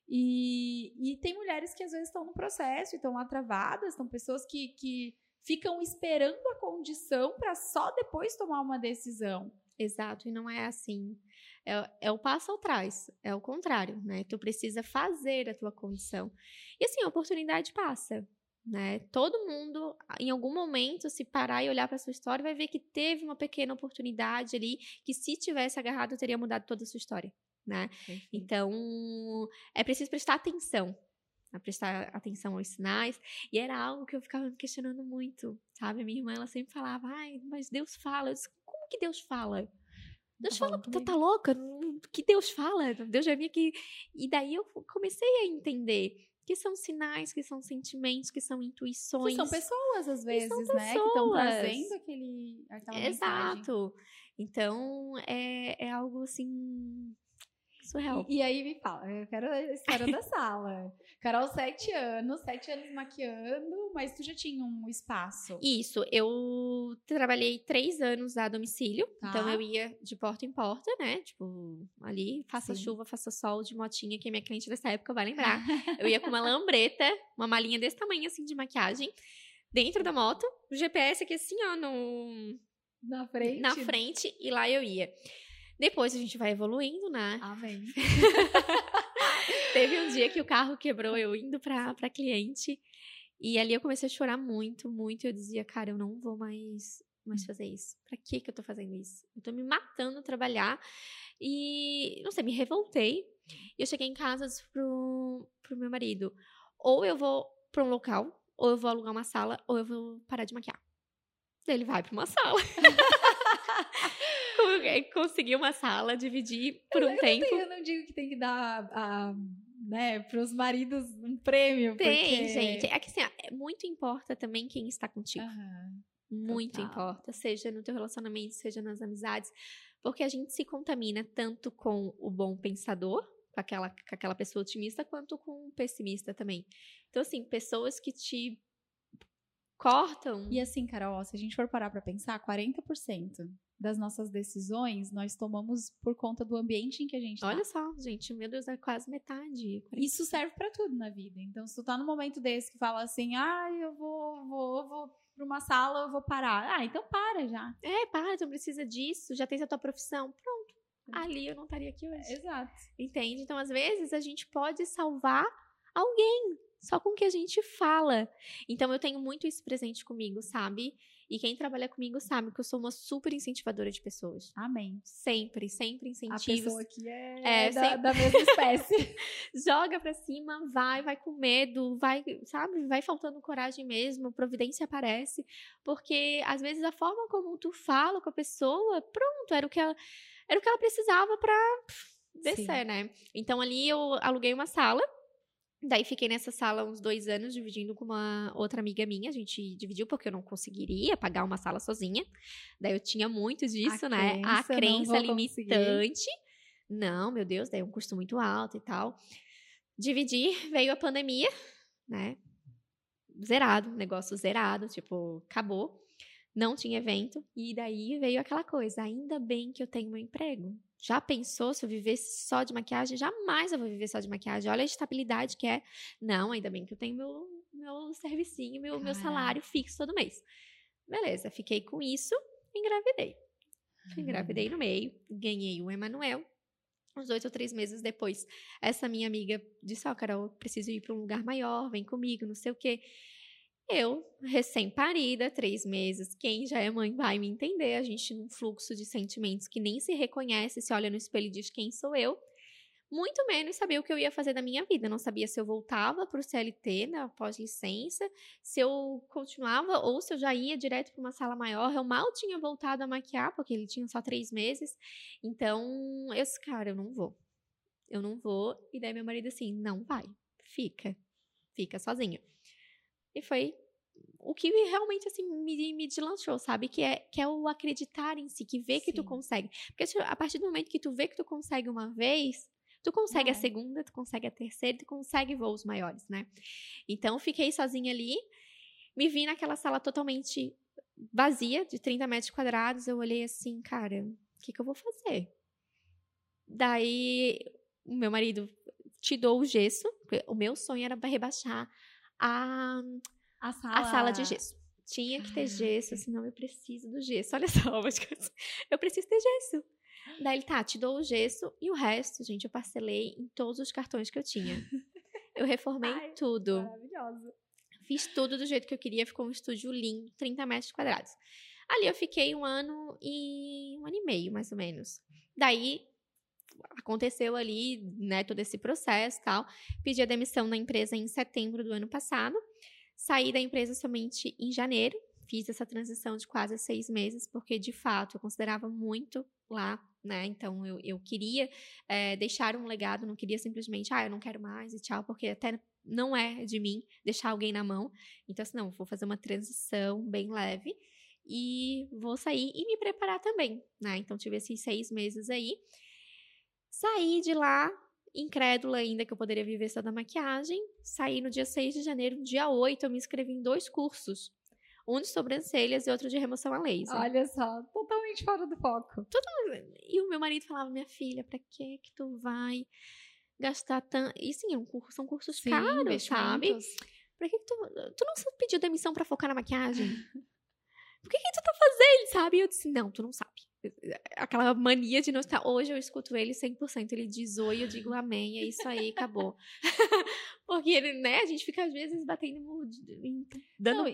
E, e tem mulheres que às vezes estão no processo e estão lá travadas, são pessoas que, que ficam esperando a condição para só depois tomar uma decisão. Exato, e não é assim. É, é o passo atrás, é o contrário, né? Tu precisa fazer a tua condição. E assim, a oportunidade passa, né? Todo mundo, em algum momento, se parar e olhar para sua história, vai ver que teve uma pequena oportunidade ali que, se tivesse agarrado, teria mudado toda a sua história, né? Então, é preciso prestar atenção, a prestar atenção aos sinais. E era algo que eu ficava me questionando muito, sabe? Minha irmã, ela sempre falava, ai, mas Deus fala. Eu disse, que Deus fala? Deus tá fala, tá, tá louca? Que Deus fala? Deus já vinha aqui. E daí eu comecei a entender que são sinais, que são sentimentos, que são intuições. Que são pessoas, às vezes, pessoas. né? Que estão trazendo aquele, Exato. Mensagem. Então, é, é algo assim surreal. E, e aí me fala, eu quero a história da <laughs> sala. Carol, sete anos, sete anos maquiando, mas tu já tinha um espaço. Isso, eu trabalhei três anos a domicílio, Tá. então eu ia de porta em porta, né? Tipo, ali, faça Sim. chuva, faça sol, de motinha, que a minha cliente dessa época vai lembrar. Eu ia com uma <laughs> lambreta, uma malinha desse tamanho, assim, de maquiagem, dentro da moto, o GPS aqui assim, ó, no, Na frente. na frente, e lá eu ia. Depois a gente vai evoluindo, né? Amém. <laughs> Teve um dia que o carro quebrou, eu indo pra, pra cliente. E ali eu comecei a chorar muito, muito. Eu dizia, cara, eu não vou mais, mais fazer isso. Pra que que eu tô fazendo isso? Eu tô me matando trabalhar. E, não sei, me revoltei. E eu cheguei em casa disse pro, pro meu marido: ou eu vou pra um local, ou eu vou alugar uma sala, ou eu vou parar de maquiar. Daí ele vai pra uma sala. <laughs> Consegui uma sala, dividi por um eu tempo. Não tenho- eu não digo que tem que dar a, né, pros maridos um prêmio. Tem, porque... gente. É que assim, ó, é muito importa também quem está contigo. Aham. muito total. importa. Seja no teu relacionamento, seja nas amizades. Porque a gente se contamina tanto com o bom pensador, com aquela, com aquela pessoa otimista, quanto com o pessimista também. Então, assim, pessoas que te cortam. E assim, Carol, se a gente for parar pra pensar, 40% das nossas decisões nós tomamos por conta do ambiente em que a gente tá. Olha só, gente, meu Deus, é quase metade. Isso serve pra tudo na vida. Então, se tu tá num momento desse que fala assim, ah, eu vou, vou, vou pra uma sala, eu vou parar. Ah, então para já. É, para, tu não precisa disso, já tens a tua profissão. Pronto. Ali eu não estaria aqui hoje. Exato. Entende? Então, às vezes, a gente pode salvar alguém só com o que a gente fala. Então, eu tenho muito isso presente comigo, sabe? E quem trabalha comigo sabe que eu sou uma super incentivadora de pessoas. Amém. Sempre, sempre A incentivos. pessoa aqui é, É, da, sempre- da mesma espécie. <laughs> Joga pra cima, vai, vai com medo, vai, sabe? Vai faltando coragem mesmo, providência aparece. Porque, às vezes, a forma como tu fala com a pessoa, pronto, era o que ela, era o que ela precisava pra descer, né? Então, ali eu aluguei uma sala. Daí fiquei nessa sala uns dois anos, dividindo com uma outra amiga minha. A gente dividiu porque eu não conseguiria pagar uma sala sozinha. Daí eu tinha muito disso, A né? A crença, não crença vou conseguir. limitante. Não, meu Deus, daí é um custo muito alto e tal. Dividi, <laughs> veio a pandemia, né? Zerado, negócio zerado, tipo, acabou. Não tinha evento. E daí veio aquela coisa: ainda bem que eu tenho meu emprego. Já pensou se eu vivesse só de maquiagem? Jamais eu vou viver só de maquiagem. Olha a estabilidade que é. Não, ainda bem que eu tenho meu, meu servicinho, meu, meu salário fixo todo mês. Beleza, fiquei com isso, engravidei. Engravidei no meio, ganhei o Emanuel. Uns dois ou três meses depois, essa minha amiga disse: Ó, Carol, eu preciso ir para um lugar maior, vem comigo, não sei o quê. Eu, recém-parida, três meses, quem já é mãe vai me entender. A gente num fluxo de sentimentos que nem se reconhece, se olha no espelho e diz quem sou eu. Muito menos sabia o que eu ia fazer da minha vida. Não sabia se eu voltava para o CLT, na pós-licença, se eu continuava ou se eu já ia direto para uma sala maior. Eu mal tinha voltado a maquiar, porque ele tinha só três meses. Então, eu disse, cara, eu não vou. Eu não vou. E daí meu marido assim, não vai. Fica. Fica sozinho. E foi o que realmente, assim, me, me deslanchou, sabe? Que é, que é o acreditar em si, que vê que tu Sim. consegue. Porque a partir do momento que tu vê que tu consegue uma vez, tu consegue a segunda, tu consegue a terceira, tu consegue voos maiores, né? Então, fiquei sozinha ali, me vi naquela sala totalmente vazia, de 30 metros quadrados. Eu olhei assim, cara, o que, que eu vou fazer? Daí, o meu marido te dou o gesso. O meu sonho era rebaixar a, A sala, a sala de gesso. Tinha que ter gesso, senão eu preciso do gesso. <laughs> Olha só, eu preciso ter gesso. Daí ele, tá, te dou o gesso e o resto, gente, eu parcelei em todos os cartões que eu tinha. Eu reformei <laughs> Ai, tudo. Maravilhosa. Fiz tudo do jeito que eu queria, ficou um estúdio lindo, 30 metros quadrados. Ali eu fiquei um ano e um ano e meio, mais ou menos. Daí aconteceu ali, né, todo esse processo tal. Pedi a demissão da empresa em setembro do ano passado. Saí da empresa somente em janeiro. Fiz essa transição de quase seis meses, porque de fato eu considerava muito lá, né? Então eu, eu queria eh, deixar um legado, não queria simplesmente, ah, eu não quero mais e tchau, porque até não é de mim deixar alguém na mão. Então, assim, não, vou fazer uma transição bem leve e vou sair e me preparar também, né? Então, tive esses seis meses aí. Saí de lá, incrédula ainda que eu poderia viver só da maquiagem. Saí no dia 6 de janeiro, no dia 8, eu me inscrevi em dois cursos. Um de sobrancelhas e outro de remoção a laser. Olha só, totalmente fora do foco. E o meu marido falava, minha filha, pra que que tu vai gastar tanto... E sim, um curso, são cursos Sim, caros, sabe? Pra que, que tu, tu não pediu demissão pra focar na maquiagem? Por que que tu tá fazendo, sabe? E eu disse, não, tu não sabe. Aquela mania de não estar. Hoje eu escuto ele 100%. Ele diz oi, eu digo amém. É isso aí, acabou. <laughs> Porque, ele, né, a gente fica às vezes batendo. Dando. Não,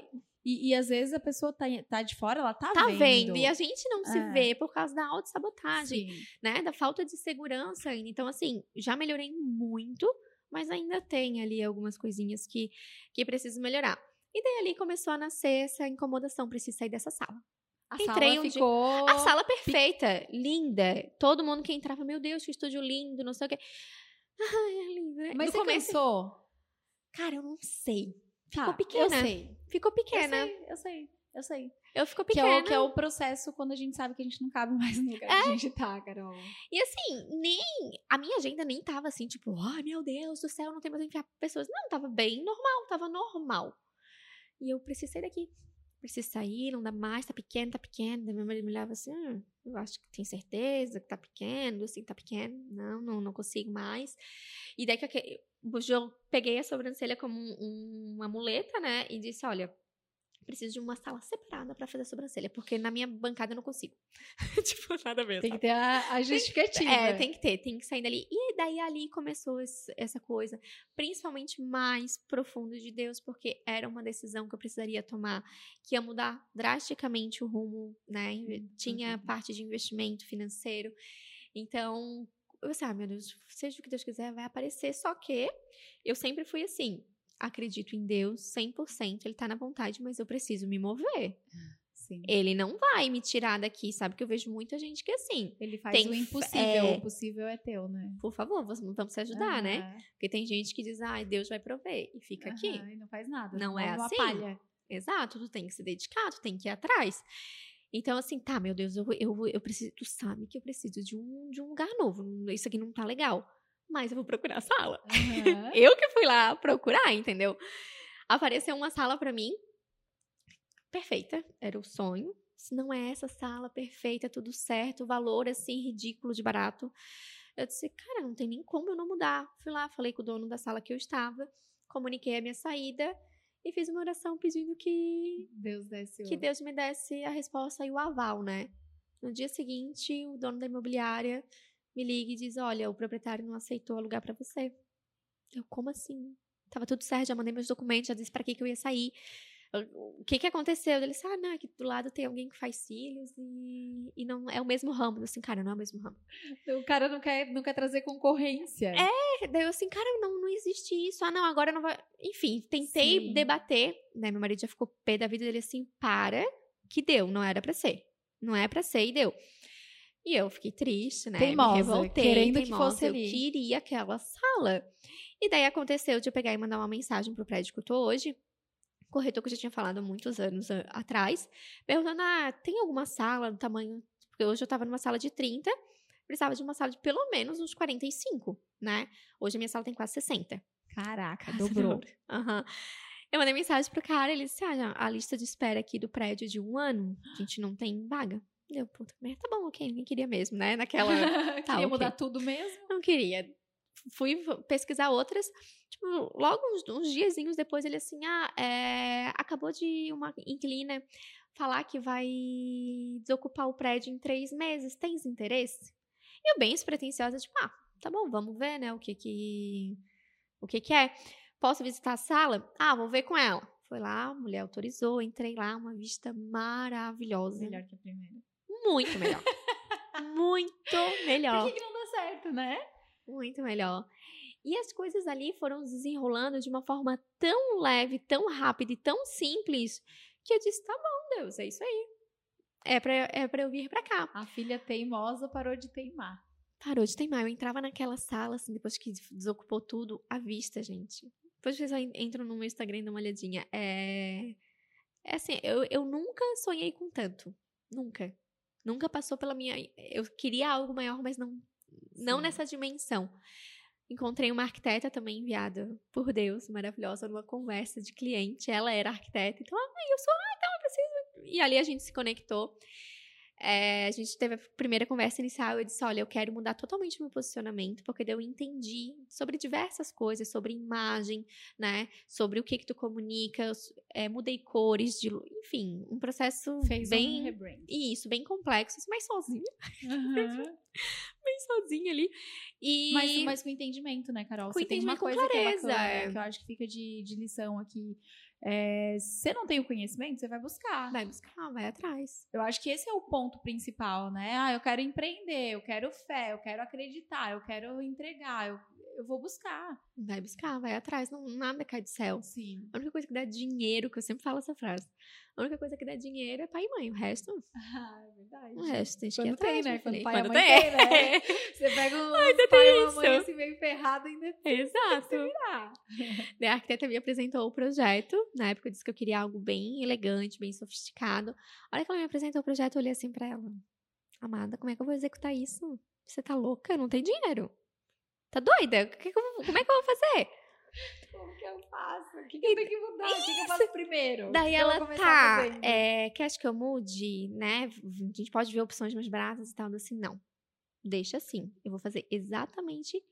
e, e às vezes a pessoa tá, tá de fora, ela tá, tá vendo. vendo. E a gente não se É. vê por causa da autossabotagem. Sim. né? Da falta de segurança ainda. Então, assim, já melhorei muito, mas ainda tem ali algumas coisinhas que, que preciso melhorar. E daí ali começou a nascer essa incomodação, preciso sair dessa sala. A Entrei sala um dia- ficou... A sala perfeita, linda. Todo mundo que entrava, meu Deus, que estúdio lindo, não sei o quê. <laughs> Ai, é lindo, né? Mas no você começo, cansou? cara, eu não sei. Tá, pequena. Eu sei. Ficou Eu pequena. sei, eu sei, eu sei. Eu fico Que é, pequena. o, que é o processo quando a gente sabe que a gente não cabe mais no lugar É. que a gente tá, Carol. E assim, nem. A minha agenda nem tava assim, tipo, ai meu Deus do céu, não tem mais onde enfiar pessoas. Não, tava bem normal, tava normal. E eu preciso sair daqui. Preciso sair, não dá mais, tá pequeno, tá pequeno. Daí meu marido me olhava assim, hum, eu acho que tem certeza que tá pequeno, assim, tá pequeno. Não, não, não consigo mais. E daí que aque- eu peguei a sobrancelha como um- um- uma muleta, né? E disse, olha, preciso de uma sala separada pra fazer a sobrancelha, porque na minha bancada eu não consigo. <laughs> tipo, nada mesmo. Tem que ter a, a justificativa. É, tem que ter, tem que sair dali. E daí ali começou esse- essa coisa, principalmente mais profundo de Deus, porque era uma decisão que eu precisaria tomar, que ia mudar drasticamente o rumo, né? Inve- Tinha uhum. parte de investimento financeiro. Então, eu pensei, ah, meu Deus, seja o que Deus quiser, vai aparecer. Só que eu sempre fui assim. Acredito em Deus 100%, ele tá na vontade, mas eu preciso me mover. Sim. Ele não vai me tirar daqui, sabe? Que eu vejo muita gente que é assim. Ele faz Tem o impossível. é. O possível é teu, né? por favor, vamos, se ajudar, né? Aham, Porque tem gente que diz, ah, Deus vai prover e fica aqui. aham, E não faz nada. Não é uma assim. palha. Exato, tu tem que se dedicar, tu tem que ir atrás. Então, assim, tá, meu Deus, eu, eu, eu preciso, tu sabe que eu preciso de um, de um lugar novo. Isso aqui não tá legal. Mas eu vou procurar a sala. Aham. <laughs> Eu que fui lá procurar, entendeu? Apareceu uma sala pra mim. Perfeita, era o sonho. Se não é essa sala perfeita, tudo certo, valor assim ridículo de barato. Eu disse, cara, não tem nem como eu não mudar. Fui lá, falei com o dono da sala que eu estava, comuniquei a minha saída e fiz uma oração pedindo que Deus desce o... que Deus me desse a resposta e o aval, né? No dia seguinte, o dono da imobiliária me liga e diz: Olha, o proprietário não aceitou alugar pra você. Eu, como assim? Tava tudo certo, já mandei meus documentos, já disse pra que que eu ia sair. O que que aconteceu? Ele disse: Ah, não, aqui do lado tem alguém que faz cílios e, e não é o mesmo ramo. Eu assim, cara, não é o mesmo ramo. O cara não quer, não quer trazer concorrência. É, Daí eu assim, cara, não, não existe isso. Ah, não, agora não vai. Enfim, tentei Sim. debater. Né? Meu marido já ficou pé da vida dele assim, para, que deu, não era pra ser. Não é pra ser e deu. E eu fiquei triste, né? Teimosa, Me revoltei, querendo que teimosa, fosse eu ali. queria aquela sala. E daí aconteceu de eu pegar e mandar uma mensagem pro prédio que eu tô hoje. Corretor que eu já tinha falado há muitos anos atrás, perguntando: ah, tem alguma sala do tamanho. Porque hoje eu tava numa sala de 30, precisava de uma sala de pelo menos uns 45, né? Hoje a minha sala tem quase 60. Caraca, dobrou. Aham. Eu mandei mensagem pro cara, ele disse: Ah, a lista de espera aqui do prédio é de um ano, a gente não tem vaga. Deu, puta merda, tá bom, ok, nem queria mesmo, né? Naquela. <laughs> Queria ok. mudar tudo mesmo? não queria. Fui pesquisar outras. Tipo, logo uns, uns diazinhos depois, ele assim: Ah, é, acabou de uma inquilina falar que vai desocupar o prédio em três meses. Tens interesse? E eu, bem despretensiosa, tipo, ah, tá bom, vamos ver, né? O que que. O que que é? Posso visitar a sala? Ah, vou ver com ela. Foi lá, a mulher autorizou, entrei lá, uma vista maravilhosa. Melhor que a primeira. Muito melhor. Muito melhor. Por que, que não dá certo, né? Muito melhor. E as coisas ali foram desenrolando de uma forma tão leve, tão rápida e tão simples que eu disse: tá bom, Deus, é isso aí. É pra, é pra eu vir pra cá. A filha teimosa parou de teimar. Parou de teimar. Eu entrava naquela sala, assim, depois que desocupou tudo, à vista, gente. Depois vocês entram no meu Instagram e dão uma olhadinha. É. É assim, eu, eu nunca sonhei com tanto. Nunca. Nunca passou pela minha. Eu queria algo maior, mas não. não Sim. nessa dimensão. Encontrei uma arquiteta também enviada por Deus, maravilhosa, numa conversa de cliente. Ela era arquiteta, então, ah, eu sou, ah, então eu preciso. E ali a gente se conectou. É, a gente teve a primeira conversa inicial. Eu disse: Olha, eu quero mudar totalmente meu posicionamento, porque daí eu entendi sobre diversas coisas, sobre imagem, né? Sobre o que que tu comunica. é, mudei cores, de, enfim, um processo Fez bem. um rebrand. Isso, bem complexo, mas sozinha, Aham. <laughs> bem sozinha ali. E Mas, mas com entendimento, né, Carol? Com Você tem uma coisa que é clareza, bacana, é. que eu acho que fica de, de lição aqui. É, se você não tem o conhecimento, você vai buscar. vai buscar, vai atrás. Eu acho que esse é o ponto principal, né? Ah, eu quero empreender, eu quero fé, eu quero acreditar, eu quero entregar, eu, eu vou buscar. Vai buscar, vai atrás. Não, nada cai do céu. Sim. A única coisa que dá dinheiro, que eu sempre falo essa frase. A única coisa que dá dinheiro é pai e mãe. O resto, Ah, é verdade. o resto tem que ir Quando tem, atrás, né? meu Quando pai e Quando mãe tem. tem, né? <laughs> Você pega um Ainda pai tem e uma mãe assim meio ferrado ainda Exato. virar. Daí <laughs> a arquiteta me apresentou o projeto. Na época eu disse que eu queria algo bem elegante, bem sofisticado. A hora que ela me apresentou o projeto, eu olhei assim pra ela. Amada, como é que eu vou executar isso? Você tá louca? Não tem dinheiro. Tá doida? Como é que eu vou fazer? Como que eu faço? O que, que eu tenho que mudar? O que, que eu faço primeiro? Daí ela tá, é, quer que eu mude, né? A gente pode ver opções mais baratas e tal. Eu assim, não. Deixa assim. Eu vou fazer exatamente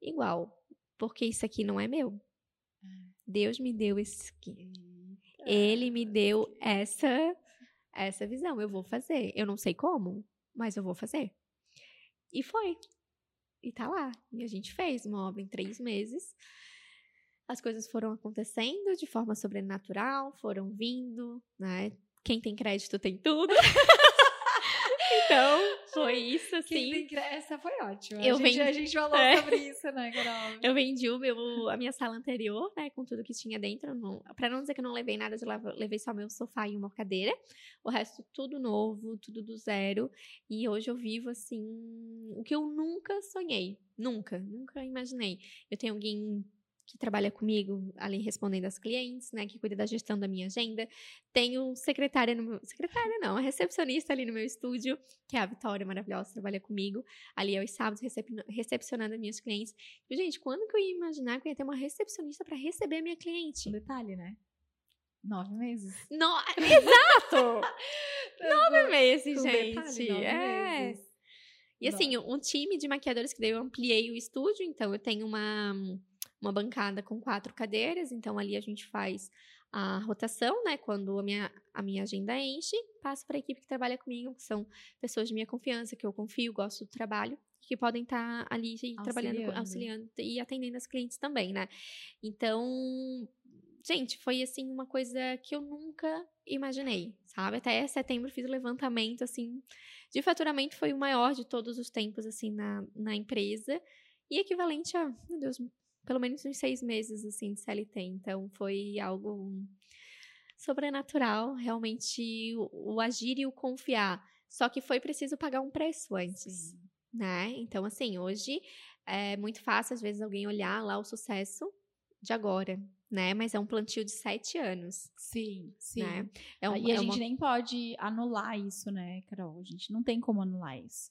igual. Porque isso aqui não é meu. Deus me deu isso aqui. Ele me deu essa essa visão. Eu vou fazer. Eu não sei como, mas eu vou fazer. E foi. E tá lá. E a gente fez uma obra em três meses. As coisas foram acontecendo de forma sobrenatural, foram vindo, né? Quem tem crédito tem tudo. <laughs> então, foi isso, assim. cre- Essa foi ótima. Eu a, gente, vendi- a gente falou <laughs> É. sobre isso, né, Carol? Eu vendi o meu, a minha sala anterior, né, com tudo que tinha dentro. Não, pra não dizer que eu não levei nada eu levei só meu sofá e uma cadeira. O resto tudo novo, tudo do zero. E hoje eu vivo, assim, o que eu nunca sonhei. Nunca, nunca imaginei. Eu tenho alguém que trabalha comigo ali respondendo às clientes, né, que cuida da gestão da minha agenda. Tenho secretária no meu, secretária não, a recepcionista ali no meu estúdio, que é a Vitória maravilhosa, trabalha comigo, ali aos sábados recep- recepcionando as minhas clientes. E, gente, quando que eu ia imaginar que eu ia ter uma recepcionista para receber a minha cliente? Um detalhe, né? Nove meses. No... <laughs> <laughs> Exato! Nove meses, Com gente. detalhe, nove é. meses. E assim, um time de maquiadores que daí eu ampliei o estúdio, então eu tenho uma, uma bancada com quatro cadeiras, então ali a gente faz a rotação, né? Quando a minha, a minha agenda enche, passo para a equipe que trabalha comigo, que são pessoas de minha confiança, que eu confio, gosto do trabalho, que podem estar ali trabalhando, com- Auxiliando. auxiliando e atendendo as clientes também, né? Então, gente, foi assim uma coisa que eu nunca imaginei, sabe? Até setembro fiz o levantamento, assim, de faturamento foi o maior de todos os tempos, assim, na, na empresa. E equivalente a, meu Deus, pelo menos uns seis meses, assim, de CLT. Então, foi algo sobrenatural, realmente, o, o agir e o confiar. Só que foi preciso pagar um preço antes, Sim. né? Então, assim, hoje é muito fácil, às vezes, alguém olhar lá o sucesso de agora, né? Mas é um plantio de sete anos, Sim, sim. né? É um, e a é gente uma- nem pode anular isso, né, Carol? A gente não tem como anular isso.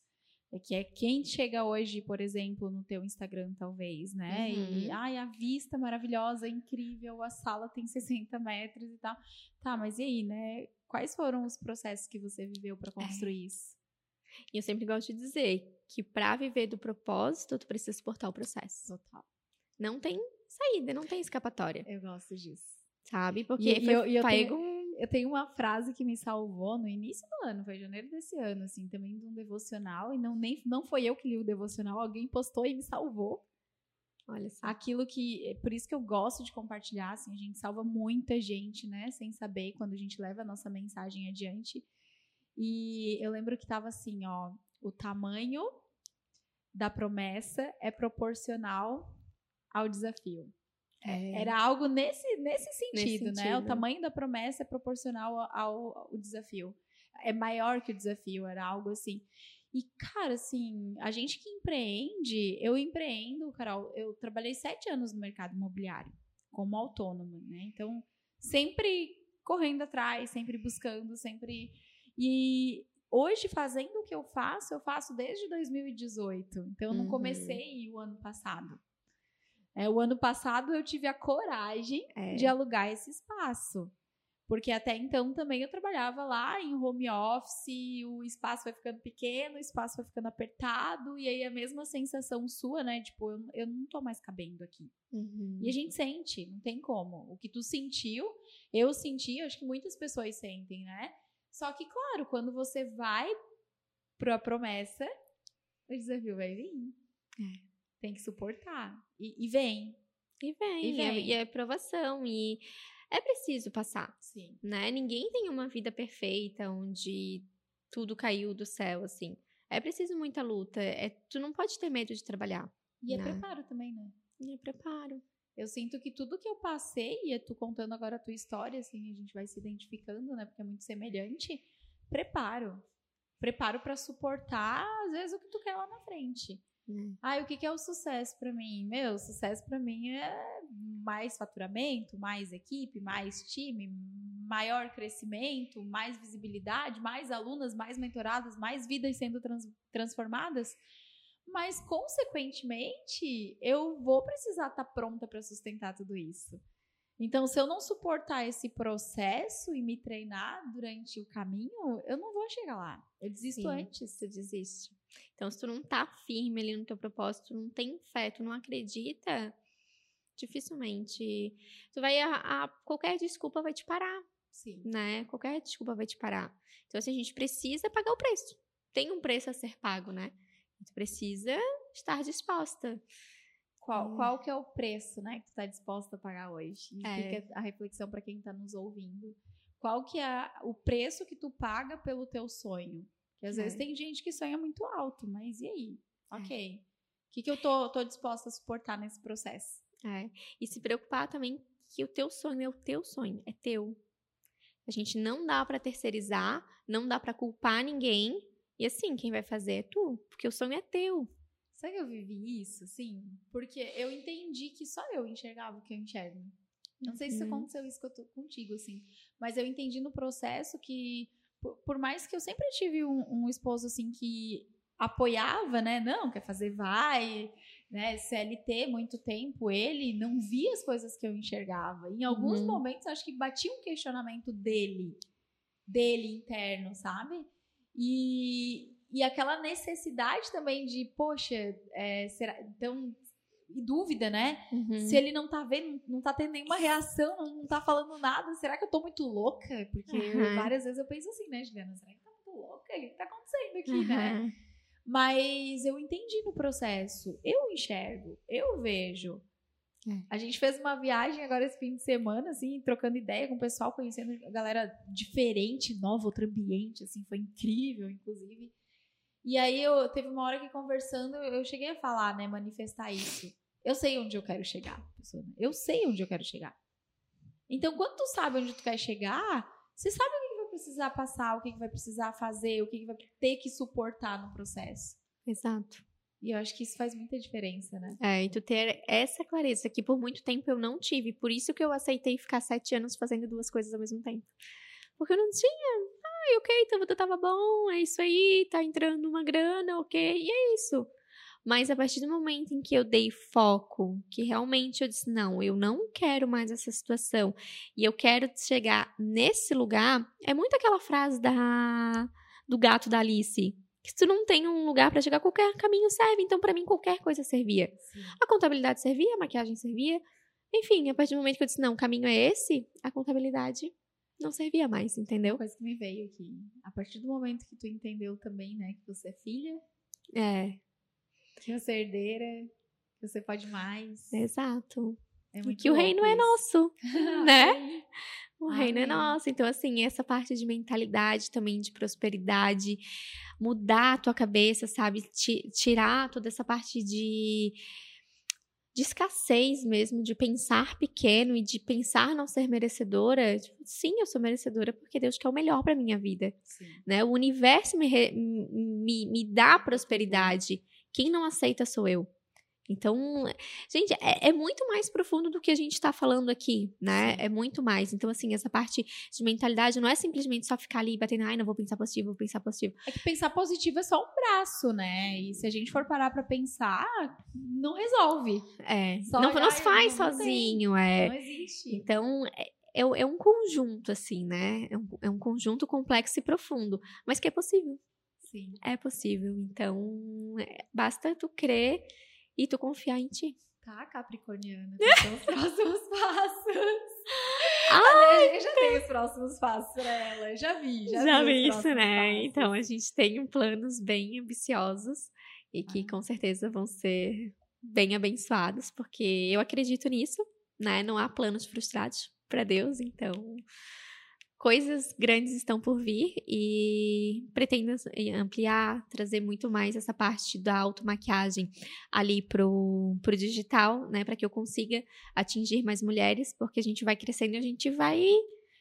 É que é quem chega hoje, por exemplo, no teu Instagram, talvez, né? E, Uhum. ai, a vista maravilhosa, incrível, a sala tem 60 metros e tal. Tá, mas e aí, né? Quais foram os processos que você viveu para construir isso? E eu sempre gosto de dizer que para viver do propósito, tu precisa suportar o processo. Total. Não tem saída, não tem escapatória, Eu gosto disso. sabe? Porque E- e foi eu- e eu pego... Eu tenho uma frase que me salvou no início do ano, foi janeiro desse ano, assim, também de um devocional, e não, nem, não foi eu que li o devocional, alguém postou e me salvou. Olha só. aquilo que. é Por isso que eu gosto de compartilhar, assim, a gente salva muita gente, né? Sem saber quando a gente leva a nossa mensagem adiante. E eu lembro que tava assim, ó, o tamanho da promessa é proporcional ao desafio. É. Era algo nesse, nesse sentido, né? O tamanho da promessa é proporcional ao, ao desafio. É maior que o desafio, era algo assim. E, cara, assim, a gente que empreende, eu empreendo, Carol, eu trabalhei sete anos no mercado imobiliário, como autônoma, né? Então, sempre correndo atrás, sempre buscando, sempre. E hoje, fazendo o que eu faço, eu faço desde 2018. Então, eu não uhum. comecei o ano passado. É, o ano passado eu tive a coragem é. de alugar esse espaço. Porque até então também eu trabalhava lá em home office, o espaço vai ficando pequeno, o espaço vai ficando apertado, e aí a mesma sensação sua, né? Tipo, eu, eu não tô mais cabendo aqui. Uhum. E a gente sente, não tem como. O que tu sentiu, eu senti, acho que muitas pessoas sentem, né? Só que, claro, quando você vai pra promessa, o desafio vai vir. É. Tem que suportar. E, e vem. E vem. E, vem. e, é, e é aprovação. E é preciso passar. Sim. Né? Ninguém tem uma vida perfeita onde tudo caiu do céu, assim. É preciso muita luta. É, tu não pode ter medo de trabalhar. E é né? é preparo também, né? E é preparo. Eu sinto que tudo que eu passei, e é tu contando agora a tua história, assim, a gente vai se identificando, né? Porque é muito semelhante. Preparo. Preparo para suportar, às vezes, o que tu quer lá na frente. Hum. Ah, o que, que é o sucesso para mim? Meu, sucesso para mim é mais faturamento, mais equipe, mais time, maior crescimento, mais visibilidade, mais alunas, mais mentoradas, mais vidas sendo trans transformadas. Mas, consequentemente, eu vou precisar estar tá pronta para sustentar tudo isso. Então, se eu não suportar esse processo e me treinar durante o caminho, eu não vou chegar lá. Eu desisto Sim, antes. Você desiste. Então, se tu não tá firme ali no teu propósito, não tem fé, tu não acredita, dificilmente. Tu vai a, a, qualquer desculpa vai te parar. Sim. Né? Qualquer desculpa vai te parar. Então, assim, a gente precisa pagar o preço. Tem um preço a ser pago, né? Tu precisa estar disposta. Qual, hum. qual que é o preço, né, que tu tá disposta a pagar hoje? E é. fica a reflexão para quem tá nos ouvindo. Qual que é o preço que tu paga pelo teu sonho? Que às é. vezes tem gente que sonha muito alto, mas e aí? É. Ok. O que, que eu tô, tô disposta a suportar nesse processo? É. E se preocupar também que o teu sonho é o teu sonho, é teu. A gente não dá para terceirizar, não dá para culpar ninguém. E assim, quem vai fazer é tu, porque o sonho é teu. Sabe que eu vivi isso, assim? Porque eu entendi que só eu enxergava o que eu enxergo. Não sei se uhum. aconteceu isso contigo, assim. Mas eu entendi no processo que, por, por mais que eu sempre tive um, um, esposo, assim, que apoiava, né? Não, quer fazer, vai. Né? CLT, muito tempo, ele não via as coisas que eu enxergava. Em alguns uhum. momentos, acho que batia um questionamento dele, dele interno, sabe? E, e aquela necessidade também de, poxa, é, será, então, e dúvida, né? Uhum. Se ele não tá vendo, não tá tendo nenhuma reação, não tá falando nada, será que eu tô muito louca? Porque uhum. várias vezes eu penso assim, né, Juliana? Será que tá muito louca? O que tá acontecendo aqui, uhum. né? Mas eu entendi no processo, eu enxergo, eu vejo. É. A gente fez uma viagem agora esse fim de semana, assim, trocando ideia com o pessoal, conhecendo a galera diferente, nova, outro ambiente, assim, foi incrível, inclusive. E aí eu teve uma hora que conversando, eu cheguei a falar, né, manifestar isso. Eu sei onde eu quero chegar, pessoa. Eu sei onde eu quero chegar. Então, quando tu sabe onde tu quer chegar, você sabe o que vai precisar passar, o que vai precisar fazer, o que vai ter que suportar no processo. Exato. E eu acho que isso faz muita diferença, né? É, e tu ter essa clareza que por muito tempo eu não tive. Por isso que eu aceitei ficar sete anos fazendo duas coisas ao mesmo tempo. Porque eu não tinha. Ai, ok, tudo tava bom, é isso aí, tá entrando uma grana, ok, e é isso. Mas a partir do momento em que eu dei foco, que realmente eu disse, não, eu não quero mais essa situação e eu quero chegar nesse lugar, é muito aquela frase da do gato da Alice, que se tu não tem um lugar para chegar, qualquer caminho serve. Então, para mim, qualquer coisa servia. Sim. A contabilidade servia, a maquiagem servia. Enfim, a partir do momento que eu disse, não, o caminho é esse, a contabilidade não servia mais, entendeu? Coisa que me veio aqui. A partir do momento que tu entendeu também, né, que você é filha. É. Que você é herdeira, que você pode mais. Exato. É e que <laughs> o reino é isso. é nosso, né? O reino é nosso. Então, assim, essa parte de mentalidade também, de prosperidade, mudar a tua cabeça, sabe? tirar toda essa parte de, de escassez mesmo, de pensar pequeno e de pensar não ser merecedora. Tipo, sim, eu sou merecedora porque Deus quer o melhor para minha vida. Né? O universo me, me, me dá prosperidade. Quem não aceita sou eu. Então, gente, é, é muito mais profundo do que a gente está falando aqui, né? É muito mais. Então, assim, essa parte de mentalidade não é simplesmente só ficar ali batendo, ai, não vou pensar positivo, vou pensar positivo. É que pensar positivo é só um braço, né? E se a gente for parar para pensar, não resolve. É. Só não, não se faz não sozinho, tem. é. Não existe. Então, é, é, é, um conjunto, assim, né? É um, é um conjunto complexo e profundo, mas que é possível. Sim. É possível. Então, é, basta tu crer e tu confiar em ti. Tá, Capricorniana. São os <laughs> próximos passos. Ai, eu já tenho os próximos passos pra ela. Já vi, já, já vi. vi isso, né? Passos. Então, a gente tem planos bem ambiciosos e que ah. com certeza vão ser bem abençoados, porque eu acredito nisso, né? Não há planos frustrados para Deus, então coisas grandes estão por vir e pretendo ampliar, trazer muito mais essa parte da automaquiagem ali pro, pro digital, né, para que eu consiga atingir mais mulheres, porque a gente vai crescendo e a gente vai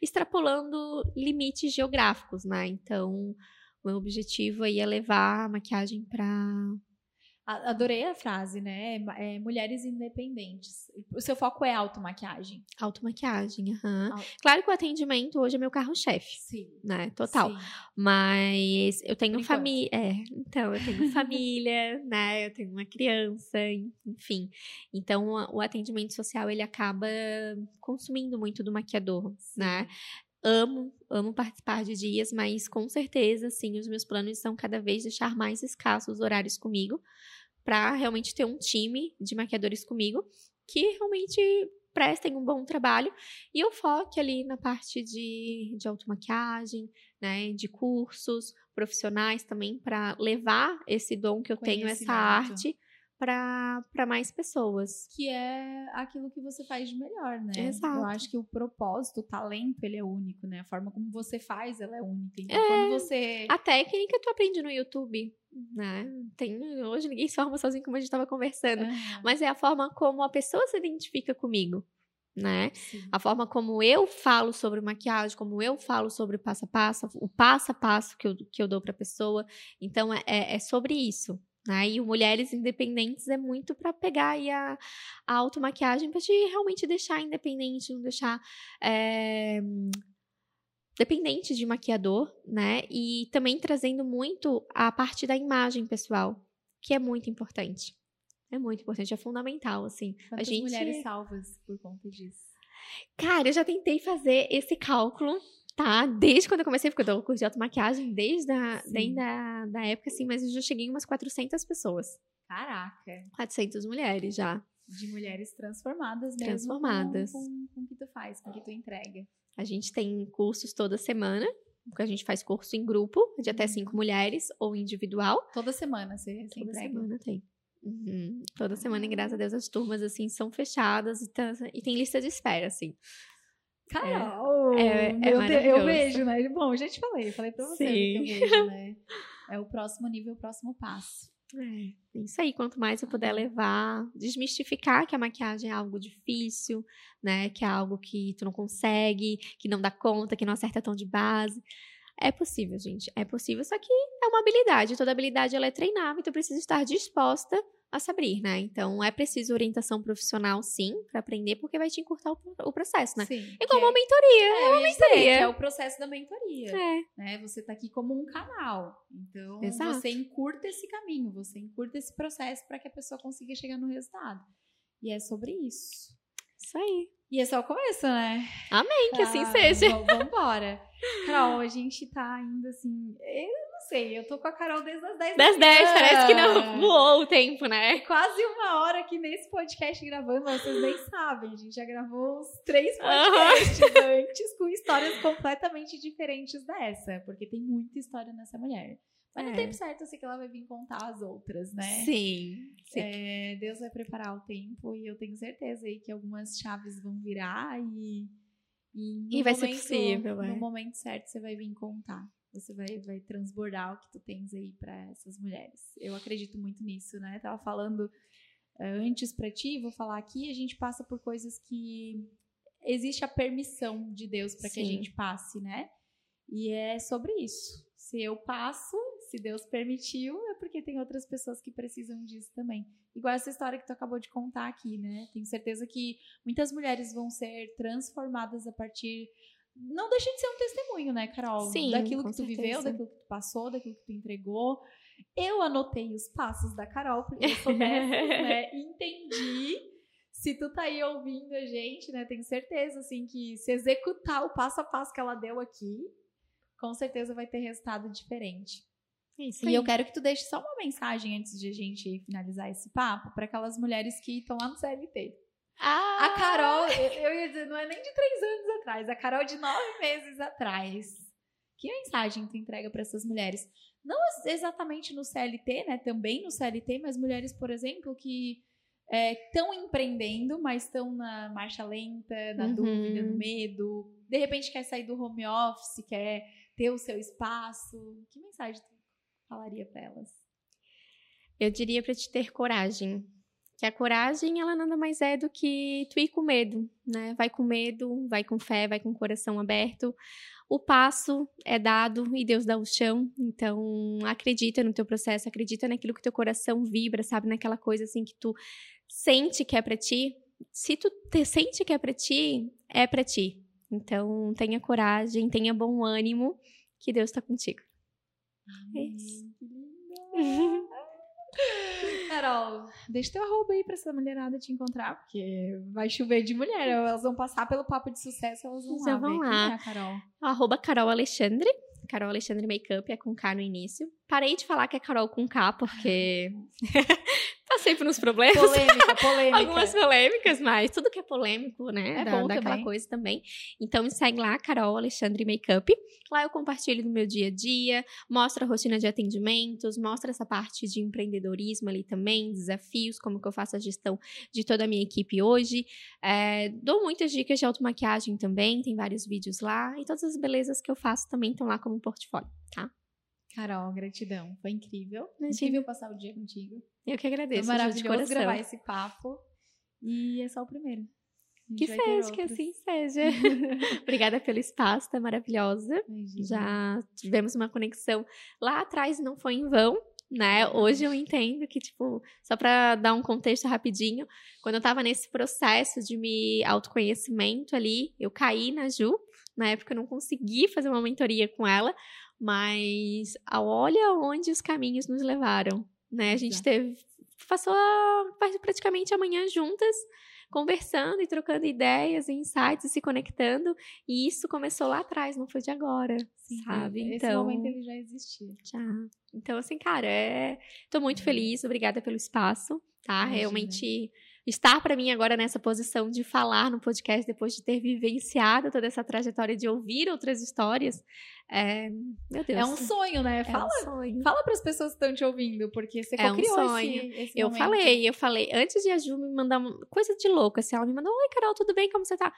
extrapolando limites geográficos, né? Então, o meu objetivo aí é levar a maquiagem para Adorei a frase, né? É, mulheres independentes. O seu foco é automaquiagem. Automaquiagem, aham. Uhum. Claro que o atendimento hoje é meu carro-chefe. Sim. Né? Total. Sim. Mas eu tenho família. É, então, eu tenho família, <laughs> né? Eu tenho uma criança, enfim. Então, o atendimento social, ele acaba consumindo muito do maquiador, Sim. né? amo, amo participar de dias, mas com certeza, sim, os meus planos são cada vez deixar mais escassos os horários comigo, para realmente ter um time de maquiadores comigo que realmente prestem um bom trabalho. E eu foque ali na parte de, de automaquiagem, né, de cursos profissionais também para levar esse dom que eu tenho, essa arte para mais pessoas. Que é aquilo que você faz de melhor, né? Exato. Eu acho que o propósito, o talento, ele é único, né? A forma como você faz, ela é única. Então, é, quando você... A técnica tu aprende no YouTube, né? Tem, hoje ninguém se forma sozinho como a gente estava conversando. Uhum. Mas é a forma como a pessoa se identifica comigo. Né? A forma como eu falo sobre maquiagem, como eu falo sobre o passo a passo, o passo a passo que eu, que eu dou para a pessoa. Então, é, é, é sobre isso, né? E o Mulheres Independentes é muito para pegar aí a, a automaquiagem para te realmente deixar independente, não deixar é, dependente de maquiador, né? E também trazendo muito a parte da imagem pessoal, que é muito importante. É muito importante, é fundamental, assim. Quantas a gente... mulheres salvas por conta disso? Cara, eu já tentei fazer esse cálculo tá? Desde quando eu comecei, porque eu dou curso de automaquiagem, desde a, desde a da época, assim, mas eu já cheguei em umas 400 pessoas. Caraca! 400 mulheres já. De mulheres transformadas mesmo. Transformadas. Com, com, com o que tu faz, com o que tu entrega. A gente tem cursos toda semana, porque a gente faz curso em grupo, de até uhum. cinco mulheres, ou individual. Toda semana você, você Toda entrega? semana tem. Uhum. Toda semana, e graças a Deus, as turmas, assim, são fechadas e, tá, e tem lista de espera, assim. Carol! É, é, é eu vejo, né? Bom, já te falei, falei pra você que eu vejo, <laughs> né? É o próximo nível, o próximo passo. É, isso aí. Quanto mais eu puder levar, desmistificar que a maquiagem é algo difícil, né? Que é algo que tu não consegue, que não dá conta, que não acerta tom de base. É possível, gente. É possível, só que é uma habilidade. Toda habilidade ela é treinável, tu precisa estar disposta a se abrir, né? Então é preciso orientação profissional, sim, para aprender, porque vai te encurtar o, o processo, né? Sim. Igual uma mentoria. É, é uma mentoria. Dizer, é o processo da mentoria. É. Né? Você tá aqui como um canal. Então Exato. você encurta esse caminho, você encurta esse processo para que a pessoa consiga chegar no resultado. E é sobre isso. Isso aí. E é só o começo, né? Amém, que assim tá, assim seja. Vamos embora. Carol, a gente tá ainda assim. Eu não sei, eu tô com a Carol desde as 10 Das 10, parece que não voou o tempo, né? Quase uma hora aqui nesse podcast gravando, mas vocês nem sabem. A gente já gravou uns três podcasts uhum. antes com histórias completamente diferentes dessa, porque tem muita história nessa mulher. Mas é. no tempo certo, eu sei que ela vai vir contar as outras, né? Sim. sim. É, Deus vai preparar o tempo e eu tenho certeza aí que algumas chaves vão virar e. E, e vai momento, ser possível, No momento certo, você vai vir contar. Você vai, vai transbordar o que tu tens aí para essas mulheres. Eu acredito muito nisso, né? Eu tava falando uh, antes para ti, vou falar aqui. A gente passa por coisas que existe a permissão de Deus para que a gente passe, né? E é sobre isso. Se eu passo, se Deus permitiu, é porque tem outras pessoas que precisam disso também. Igual essa história que tu acabou de contar aqui, né? Tenho certeza que muitas mulheres vão ser transformadas a partir. Não deixa de ser um testemunho, né, Carol? Sim, Daquilo que tu certeza. viveu, daquilo que tu passou, daquilo que tu entregou. Eu anotei os passos da Carol, porque eu sou dessas, <laughs> né? Entendi. Se tu tá aí ouvindo a gente, né? Tenho certeza, assim, que se executar o passo a passo que ela deu aqui, com certeza vai ter resultado diferente. Isso E eu quero que tu deixe só uma mensagem antes de a gente finalizar esse papo para aquelas mulheres que estão lá no CLT. Ah, A Carol, eu eu ia dizer, não é nem de três anos atrás, a Carol de nove meses atrás. Que mensagem tu entrega para essas mulheres? Não exatamente no CLT, né? Também no CLT, mas mulheres, por exemplo, que estão empreendendo, mas estão na marcha lenta, na Uhum. dúvida, no medo. De repente quer sair do home office, quer ter o seu espaço. Que mensagem tu falaria para elas? Eu diria pra te ter coragem. Que a coragem, ela nada mais é do que tu ir com medo, né? Vai com medo, vai com fé, vai com o coração aberto. O passo é dado e Deus dá o chão. Então, acredita no teu processo, acredita naquilo que teu coração vibra, sabe? Naquela coisa assim que tu sente que é pra ti. Se tu te sente que é pra ti, é pra ti. Então, tenha coragem, tenha bom ânimo, que Deus tá contigo. É isso. Que linda! <laughs> Carol, deixa teu arroba aí pra essa mulherada te encontrar, porque vai chover de mulher. Elas vão passar pelo papo de sucesso, elas vão Já lá vão ver lá. é a Carol. Arroba Carol Alexandre. Carol Alexandre Makeup é com K no início. Parei de falar que é Carol com K, porque <laughs> tá sempre nos problemas. Polêmica, <laughs> polêmica. Algumas polêmicas, mas tudo que é polêmico, né? É da, bom daquela também. coisa também. Então me segue lá, Carol Alexandre Makeup. Lá eu compartilho do meu dia a dia, mostro a rotina de atendimentos, mostro essa parte de empreendedorismo ali também, desafios, como que eu faço a gestão de toda a minha equipe hoje. É, dou muitas dicas de automaquiagem também, tem vários vídeos lá. E todas as belezas que eu faço também estão lá como portfólio, tá? Carol, gratidão. Foi incrível. Imagina. Incrível passar o dia contigo. Eu que Foi agradeço. De maravilhoso gravar esse papo. E é só o primeiro. Que seja, que assim seja. <laughs> Obrigada pelo espaço, tá maravilhosa. Imagina. Já tivemos uma conexão lá atrás, não foi em vão, né? Hoje eu entendo que, tipo, só pra dar um contexto rapidinho, quando eu tava nesse processo de me autoconhecimento ali, eu caí na Ju. Na época eu não consegui fazer uma mentoria com ela, mas olha onde os caminhos nos levaram, né? A gente teve passou praticamente a manhã juntas, conversando e trocando ideias, insights, e se conectando, e isso começou lá atrás, não foi de agora, Sim, sabe? Esse então, momento ele já existia. já. Então, assim, cara, é... tô muito feliz, obrigada pelo espaço, tá? Imagina. Realmente, estar pra mim agora nessa posição de falar no podcast depois de ter vivenciado toda essa trajetória de ouvir outras histórias, é... meu Deus. É um sonho, né? É Fala, um sonho. fala para as pessoas que estão te ouvindo, porque você É um criou sonho. esse, esse Eu momento. falei, eu falei, antes de a Ju me mandar uma coisa de louca, assim, ela me mandou, oi, Carol, tudo bem? Como você tá?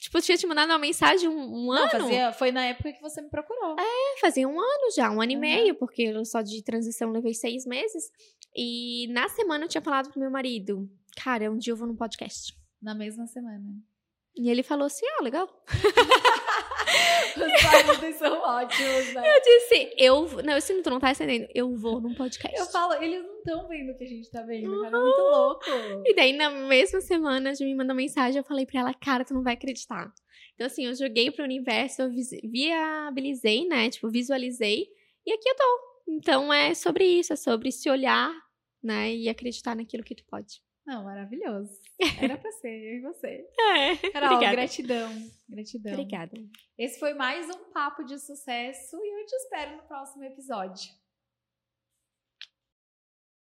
Tipo, eu tinha te mandado uma mensagem um, um Não, ano. fazia, foi na época que você me procurou. É, fazia um ano já, um ano e Uhum. meio, porque eu só de transição levei seis meses. E na semana eu tinha falado pro meu marido, cara, um dia eu vou num podcast. Na mesma semana. E ele falou assim, ah, legal. Os maridos são ótimos, né? Eu disse, eu, não, se tu não tá entendendo, eu vou num podcast. Eu falo, eles não estão vendo o que a gente tá vendo, cara. É muito louco. E daí, na mesma semana, a Ju me mandou mensagem, eu falei pra ela, cara, tu não vai acreditar. Então, assim, eu joguei pro universo, eu viabilizei, né? Tipo, visualizei, e aqui eu tô. Então, é sobre isso, é sobre se olhar, né? E acreditar naquilo que tu pode. Não, maravilhoso. Era pra ser, eu e você. <laughs> É, Carol, obrigada. gratidão. Gratidão. Obrigada. Esse foi mais um papo de sucesso e eu te espero no próximo episódio.